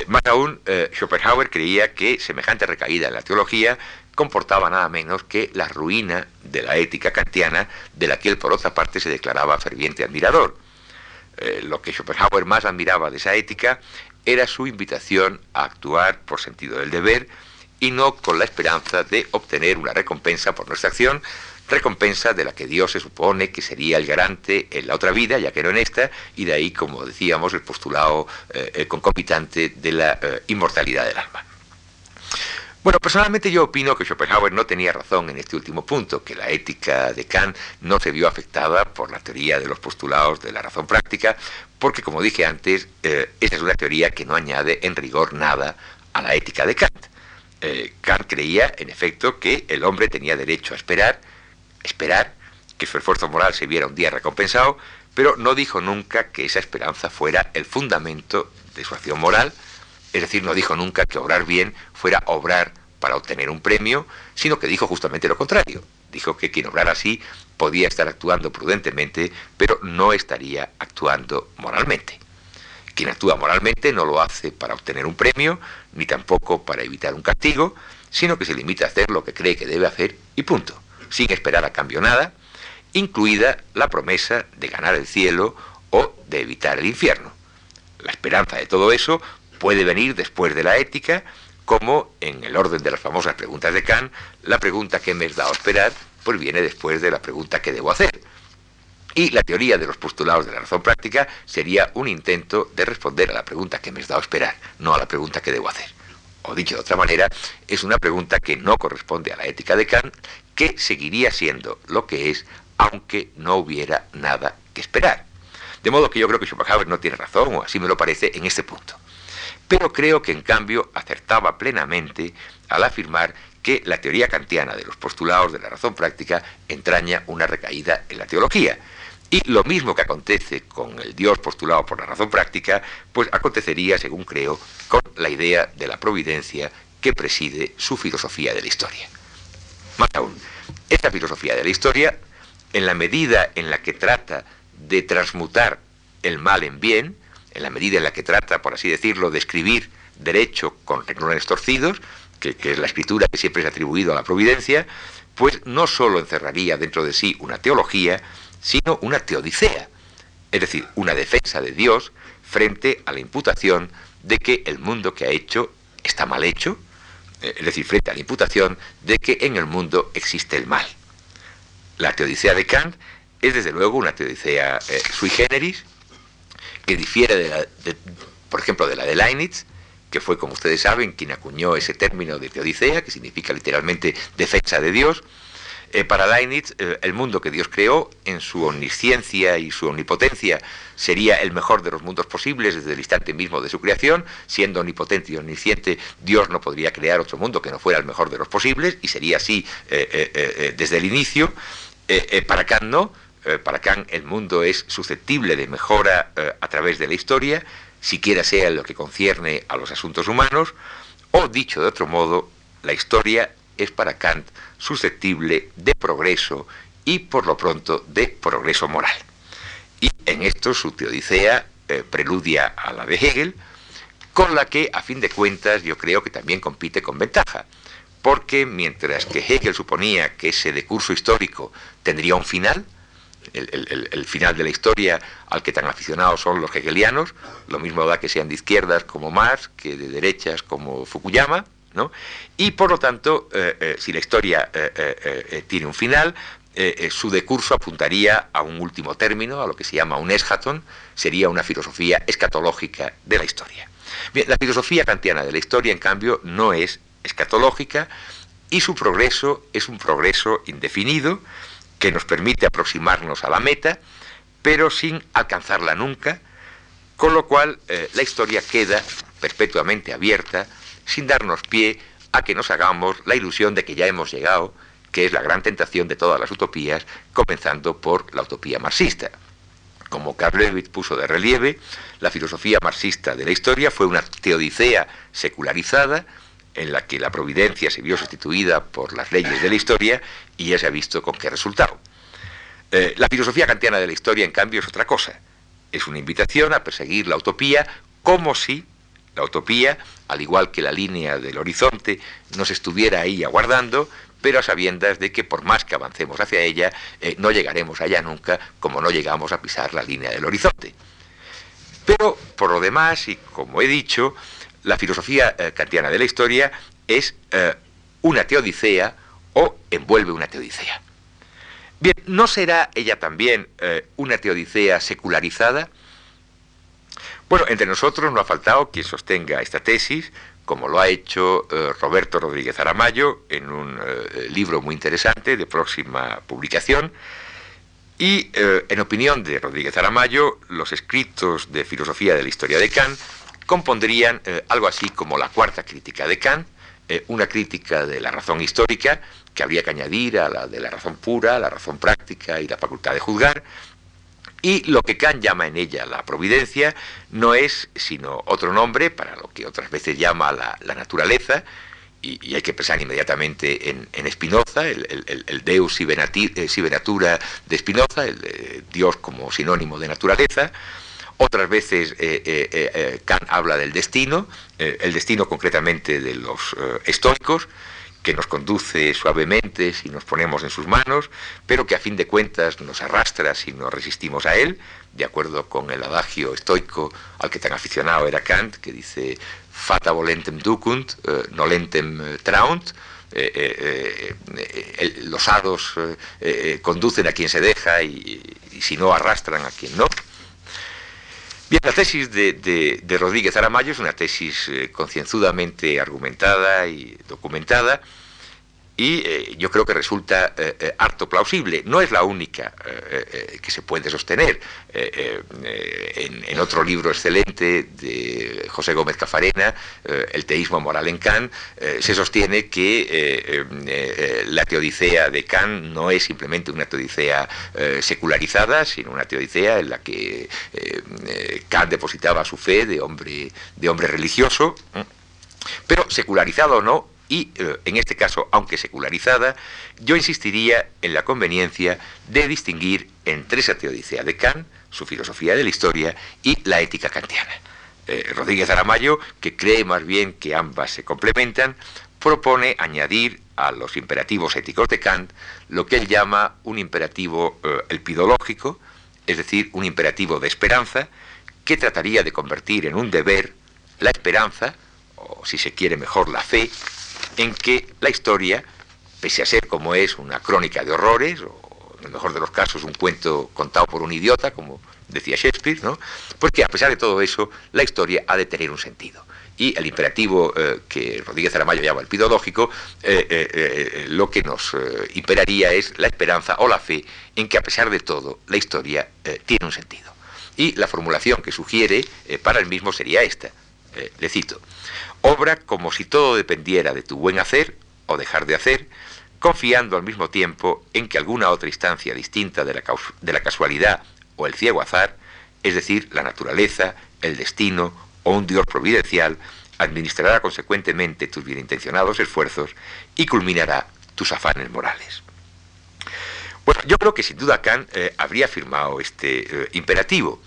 más aún, Schopenhauer creía que semejante recaída en la teología comportaba nada menos que la ruina de la ética kantiana, de la que él por otra parte se declaraba ferviente admirador. Eh, lo que Schopenhauer más admiraba de esa ética era su invitación a actuar por sentido del deber y no con la esperanza de obtener una recompensa por nuestra acción, recompensa de la que Dios se supone que sería el garante en la otra vida, ya que no en esta, y de ahí, como decíamos, el postulado eh, concomitante de la eh, inmortalidad del alma. Bueno, personalmente yo opino que Schopenhauer no tenía razón en este último punto, que la ética de Kant no se vio afectada por la teoría de los postulados de la razón práctica, porque como dije antes, eh, esa es una teoría que no añade en rigor nada a la ética de Kant. Eh, Kant creía, en efecto, que el hombre tenía derecho a esperar, esperar que su esfuerzo moral se viera un día recompensado, pero no dijo nunca que esa esperanza fuera el fundamento de su acción moral, es decir, no dijo nunca que obrar bien fuera obrar para obtener un premio, sino que dijo justamente lo contrario. Dijo que quien obrara así podía estar actuando prudentemente, pero no estaría actuando moralmente. Quien actúa moralmente no lo hace para obtener un premio, ni tampoco para evitar un castigo, sino que se limita a hacer lo que cree que debe hacer y punto, sin esperar a cambio nada, incluida la promesa de ganar el cielo o de evitar el infierno. La esperanza de todo eso puede venir después de la ética, como en el orden de las famosas preguntas de Kant, la pregunta que me es dado esperar pues viene después de la pregunta ¿qué debo hacer? Y la teoría de los postulados de la razón práctica sería un intento de responder a la pregunta que me has dado esperar, no a la pregunta que debo hacer. O dicho de otra manera, es una pregunta que no corresponde a la ética de Kant, que seguiría siendo lo que es, aunque no hubiera nada que esperar. De modo que yo creo que Schopenhauer no tiene razón, o así me lo parece, en este punto. Pero creo que en cambio acertaba plenamente al afirmar que la teoría kantiana de los postulados de la razón práctica entraña una recaída en la teología. Y lo mismo que acontece con el Dios postulado por la razón práctica, pues acontecería, según creo, con la idea de la providencia que preside su filosofía de la historia. Más aún, esta filosofía de la historia, en la medida en la que trata de transmutar el mal en bien, en la medida en la que trata, por así decirlo, de escribir derecho con renglones torcidos, que, es la escritura que siempre es atribuido a la providencia, pues no sólo encerraría dentro de sí una teología, sino una teodicea, es decir, una defensa de Dios frente a la imputación de que el mundo que ha hecho está mal hecho, eh, es decir, frente a la imputación de que en el mundo existe el mal. La teodicea de Kant es desde luego una teodicea eh, sui generis, que difiere, de la, por ejemplo, de la de Leibniz, que fue, como ustedes saben, quien acuñó ese término de teodicea, que significa literalmente defensa de Dios, eh, para Leibniz, eh, el mundo que Dios creó, en su omnisciencia y su omnipotencia, sería el mejor de los mundos posibles desde el instante mismo de su creación. Siendo omnipotente y omnisciente, Dios no podría crear otro mundo que no fuera el mejor de los posibles, y sería así eh, desde el inicio. para Kant no, para Kant el mundo es susceptible de mejora a través de la historia, siquiera sea lo que concierne a los asuntos humanos, o dicho de otro modo, la historia es para Kant susceptible de progreso y por lo pronto de progreso moral. Y en esto su teodicea eh, preludia a la de Hegel, con la que a fin de cuentas yo creo que también compite con ventaja, porque mientras que Hegel suponía que ese decurso histórico tendría un final, el, final de la historia al que tan aficionados son los hegelianos, lo mismo da que sean de izquierdas como Marx, que de derechas como Fukuyama, y por lo tanto, eh, eh, si la historia eh, tiene un final, su decurso apuntaría a un último término, a lo que se llama un eschaton, sería una filosofía escatológica de la historia. Bien, la filosofía kantiana de la historia, en cambio, no es escatológica y su progreso es un progreso indefinido que nos permite aproximarnos a la meta, pero sin alcanzarla nunca, con lo cual la historia queda perpetuamente abierta sin darnos pie a que nos hagamos la ilusión de que ya hemos llegado, que es la gran tentación de todas las utopías, comenzando por la utopía marxista. Como Karl Lewitz puso de relieve, la filosofía marxista de la historia fue una teodicea secularizada en la que la providencia se vio sustituida por las leyes de la historia y ya se ha visto con qué resultado. Eh, la filosofía kantiana de la historia, en cambio, es otra cosa. Es una invitación a perseguir la utopía como si la utopía, al igual que la línea del horizonte, nos estuviera ahí aguardando, pero a sabiendas de que por más que avancemos hacia ella, eh, no llegaremos allá nunca como no llegamos a pisar la línea del horizonte. Pero por lo demás, y como he dicho, la filosofía eh, kantiana de la historia es eh, una teodicea o envuelve una teodicea. Bien, ¿no será ella también una teodicea secularizada? Bueno, entre nosotros no ha faltado quien sostenga esta tesis, como lo ha hecho eh, Roberto Rodríguez Aramayo en un eh, libro muy interesante de próxima publicación. Y eh, en opinión de Rodríguez Aramayo, los escritos de filosofía de la historia de Kant compondrían algo así como la cuarta crítica de Kant, una crítica de la razón histórica que habría que añadir a la de la razón pura, la razón práctica y la facultad de juzgar, y lo que Kant llama en ella la providencia no es sino otro nombre para lo que otras veces llama la, naturaleza, y, hay que pensar inmediatamente en, en Spinoza, el, Deus eh, sive natura de Spinoza, el, Dios como sinónimo de naturaleza. Otras veces eh, eh, Kant habla del destino, el destino concretamente de los estoicos, que nos conduce suavemente si nos ponemos en sus manos, pero que a fin de cuentas nos arrastra si nos resistimos a él, de acuerdo con el adagio estoico al que tan aficionado era Kant, que dice fata volentem ducunt, eh, nolentem eh, traunt, los hados conducen a quien se deja y, si no arrastran a quien no. Bien, la tesis de, Rodríguez Aramayo es una tesis concienzudamente argumentada y documentada y eh, yo creo que resulta eh, eh, harto plausible. No es la única que se puede sostener. En, otro libro excelente de José Gómez Cafarena, El teísmo moral en Kant, se sostiene que la teodicea de Kant no es simplemente una teodicea secularizada, sino una teodicea en la que Kant depositaba su fe de hombre, de hombre religioso. Pero secularizado o no, y eh, en este caso, aunque secularizada, yo insistiría en la conveniencia de distinguir entre esa teodicea de Kant, su filosofía de la historia, y la ética kantiana. Eh, Rodríguez Aramayo, que cree más bien que ambas se complementan, propone añadir a los imperativos éticos de Kant lo que él llama un imperativo eh, elpidológico, es decir, un imperativo de esperanza, que trataría de convertir en un deber la esperanza, o si se quiere mejor la fe, en que la historia, pese a ser como es una crónica de horrores, o en el mejor de los casos un cuento contado por un idiota, como decía Shakespeare, ¿no? porque a pesar de todo eso, la historia ha de tener un sentido. Y el imperativo eh, que Rodríguez Aramayo llama el pidológico, eh, eh, lo que nos imperaría es la esperanza o la fe en que a pesar de todo la historia tiene un sentido. Y la formulación que sugiere para el mismo sería esta. le cito. Obra como si todo dependiera de tu buen hacer o dejar de hacer, confiando al mismo tiempo en que alguna otra instancia distinta de la, de la casualidad o el ciego azar, es decir, la naturaleza, el destino o un Dios providencial, administrará consecuentemente tus bienintencionados esfuerzos y culminará tus afanes morales. Bueno, yo creo que sin duda Kant eh, habría firmado este eh, imperativo,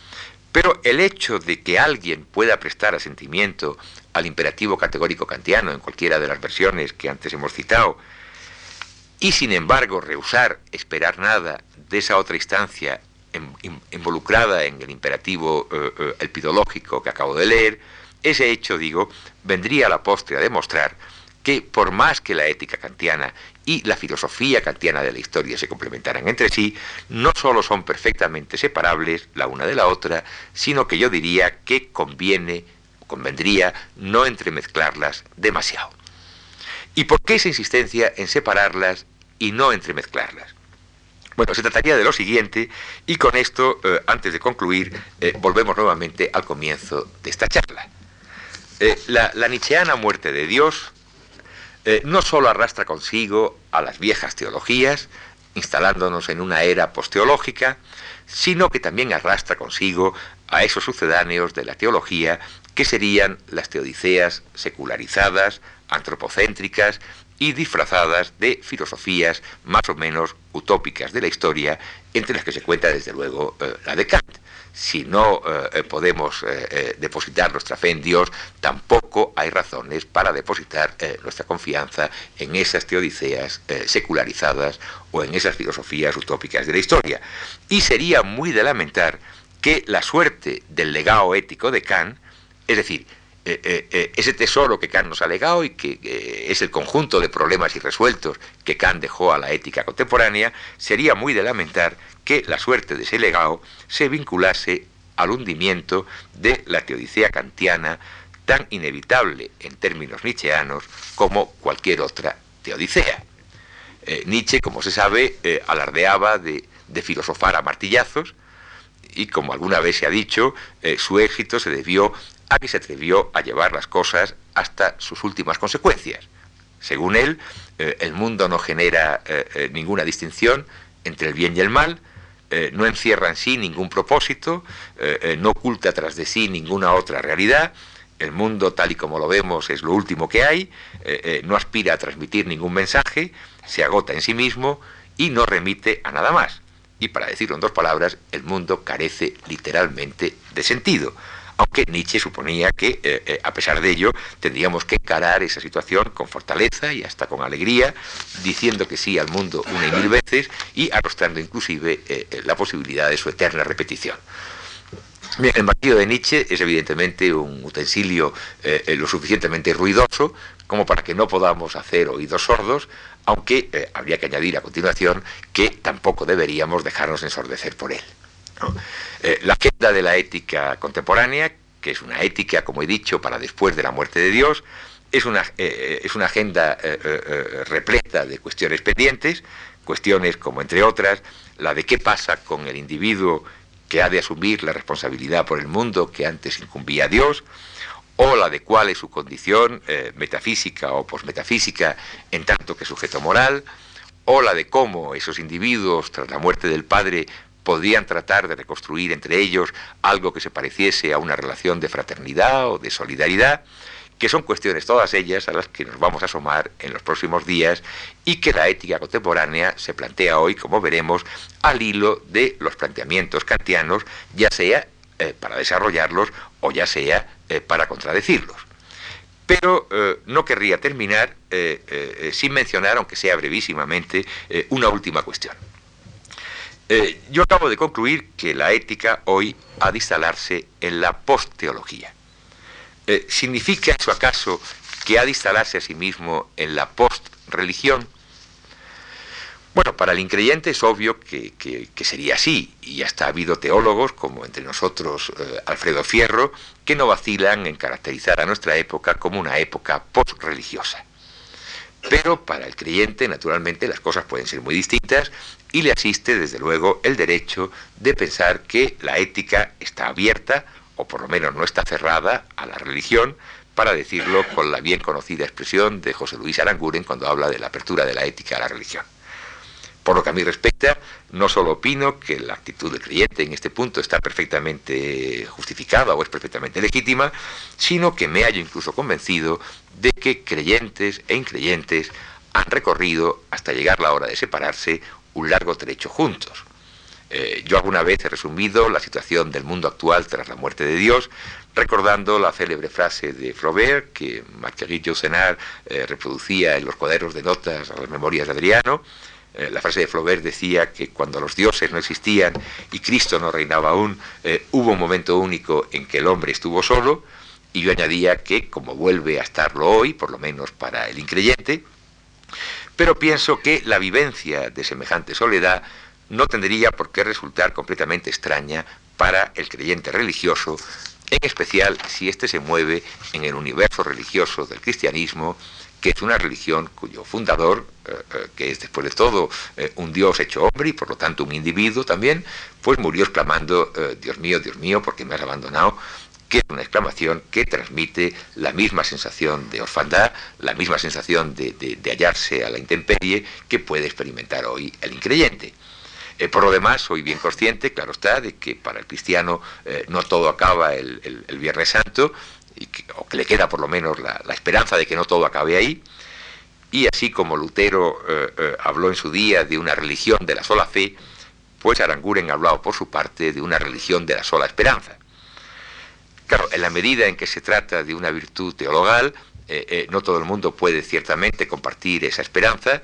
pero el hecho de que alguien pueda prestar asentimiento al imperativo categórico kantiano en cualquiera de las versiones que antes hemos citado, y sin embargo rehusar esperar nada de esa otra instancia involucrada en el imperativo eh, eh, epidológico que acabo de leer, ese hecho, digo, vendría a la postre a demostrar que por más que la ética kantiana y la filosofía kantiana de la historia se complementaran entre sí, no solo son perfectamente separables la una de la otra, sino que yo diría que conviene convendría no entremezclarlas demasiado. ¿Y por qué esa insistencia en separarlas y no entremezclarlas? Bueno, se trataría de lo siguiente y con esto, eh, antes de concluir, eh, volvemos nuevamente al comienzo de esta charla. Eh, la, la nietzscheana muerte de Dios no solo arrastra consigo a las viejas teologías, instalándonos en una era posteológica, sino que también arrastra consigo a esos sucedáneos de la teología que serían las teodiceas secularizadas, antropocéntricas y disfrazadas de filosofías más o menos utópicas de la historia, entre las que se cuenta desde luego eh, la de Kant. Si no eh, eh, podemos depositar nuestra fe en Dios, tampoco hay razones para depositar nuestra confianza en esas teodiceas secularizadas o en esas filosofías utópicas de la historia. Y sería muy de lamentar que la suerte del legado ético de Kant es decir, eh, eh, eh, ese tesoro que Kant nos ha legado y que es el conjunto de problemas irresueltos que Kant dejó a la ética contemporánea, sería muy de lamentar que la suerte de ese legado se vinculase al hundimiento de la teodicea kantiana tan inevitable en términos nietzscheanos como cualquier otra teodicea. Nietzsche, como se sabe, alardeaba de, de, filosofar a martillazos y, como alguna vez se ha dicho, su éxito se debió que se atrevió a llevar las cosas hasta sus últimas consecuencias. Según él, eh, el mundo no genera eh, eh, ninguna distinción entre el bien y el mal, no encierra en sí ningún propósito, no oculta tras de sí ninguna otra realidad, el mundo tal y como lo vemos es lo último que hay, no aspira a transmitir ningún mensaje, se agota en sí mismo y no remite a nada más. Y para decirlo en dos palabras, el mundo carece literalmente de sentido aunque Nietzsche suponía que, eh, eh, a pesar de ello, tendríamos que encarar esa situación con fortaleza y hasta con alegría, diciendo que sí al mundo una y mil veces y arrostrando inclusive eh, la posibilidad de su eterna repetición. El martillo de Nietzsche es evidentemente un utensilio lo suficientemente ruidoso como para que no podamos hacer oídos sordos, aunque habría que añadir a continuación que tampoco deberíamos dejarnos ensordecer por él. Eh, la agenda de la ética contemporánea, que es una ética, como he dicho, para después de la muerte de Dios, es una, eh, es una agenda repleta de cuestiones pendientes, cuestiones como, entre otras, la de qué pasa con el individuo que ha de asumir la responsabilidad por el mundo que antes incumbía a Dios, o la de cuál es su condición eh, metafísica o posmetafísica en tanto que sujeto moral, o la de cómo esos individuos, tras la muerte del padre, podían tratar de reconstruir entre ellos algo que se pareciese a una relación de fraternidad o de solidaridad, que son cuestiones todas ellas a las que nos vamos a asomar en los próximos días y que la ética contemporánea se plantea hoy, como veremos, al hilo de los planteamientos kantianos, ya sea eh, para desarrollarlos o ya sea eh, para contradecirlos. Pero eh, no querría terminar sin mencionar, aunque sea brevísimamente, una última cuestión. Yo acabo de concluir que la ética hoy ha de instalarse en la post-teología. ¿Significa eso acaso que ha de instalarse a sí mismo en la post-religión? Bueno, para el increyente es obvio que, sería así, y hasta ha habido teólogos, como entre nosotros eh, Alfredo Fierro, que no vacilan en caracterizar a nuestra época como una época post-religiosa. Pero para el creyente, naturalmente, las cosas pueden ser muy distintas y le asiste, desde luego, el derecho de pensar que la ética está abierta, o por lo menos no está cerrada, a la religión, para decirlo con la bien conocida expresión de José Luis Aranguren cuando habla de la apertura de la ética a la religión. Por lo que a mí respecta, no solo opino que la actitud del creyente en este punto está perfectamente justificada o es perfectamente legítima, sino que me hallo incluso convencido de que creyentes e increyentes han recorrido, hasta llegar la hora de separarse, un largo trecho juntos. Eh, yo alguna vez he resumido la situación del mundo actual tras la muerte de Dios, recordando la célebre frase de Flaubert que Marguerite Yourcenar eh, reproducía en los cuadernos de notas a las memorias de Adriano, eh, la frase de Flaubert decía que cuando los dioses no existían y Cristo no reinaba aún, hubo un momento único en que el hombre estuvo solo, y yo añadía que, como vuelve a estarlo hoy, por lo menos para el increyente, pero pienso que la vivencia de semejante soledad no tendría por qué resultar completamente extraña para el creyente religioso, en especial si éste se mueve en el universo religioso del cristianismo que es una religión cuyo fundador, eh, eh, que es después de todo eh, un Dios hecho hombre y por lo tanto un individuo también, pues murió exclamando, Dios mío, Dios mío, porque me has abandonado, que es una exclamación que transmite la misma sensación de orfandad, la misma sensación de, hallarse a la intemperie que puede experimentar hoy el increyente. por lo demás, soy bien consciente, claro está, de que para el cristiano no todo acaba el, el Viernes Santo, o que le queda por lo menos la, esperanza de que no todo acabe ahí. Y así como Lutero eh, eh, habló en su día de una religión de la sola fe, pues Aranguren ha hablado por su parte de una religión de la sola esperanza. Claro, en la medida en que se trata de una virtud teologal, eh, no todo el mundo puede ciertamente compartir esa esperanza,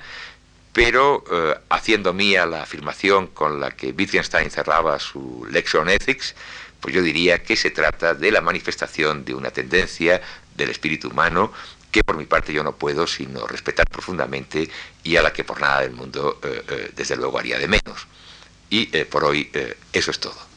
pero haciendo mía la afirmación con la que Wittgenstein cerraba su Lexion Ethics, pues yo diría que se trata de la manifestación de una tendencia del espíritu humano que por mi parte yo no puedo sino respetar profundamente y a la que por nada del mundo, eh, eh, desde luego, haría de menos. Y eh, por hoy eso es todo.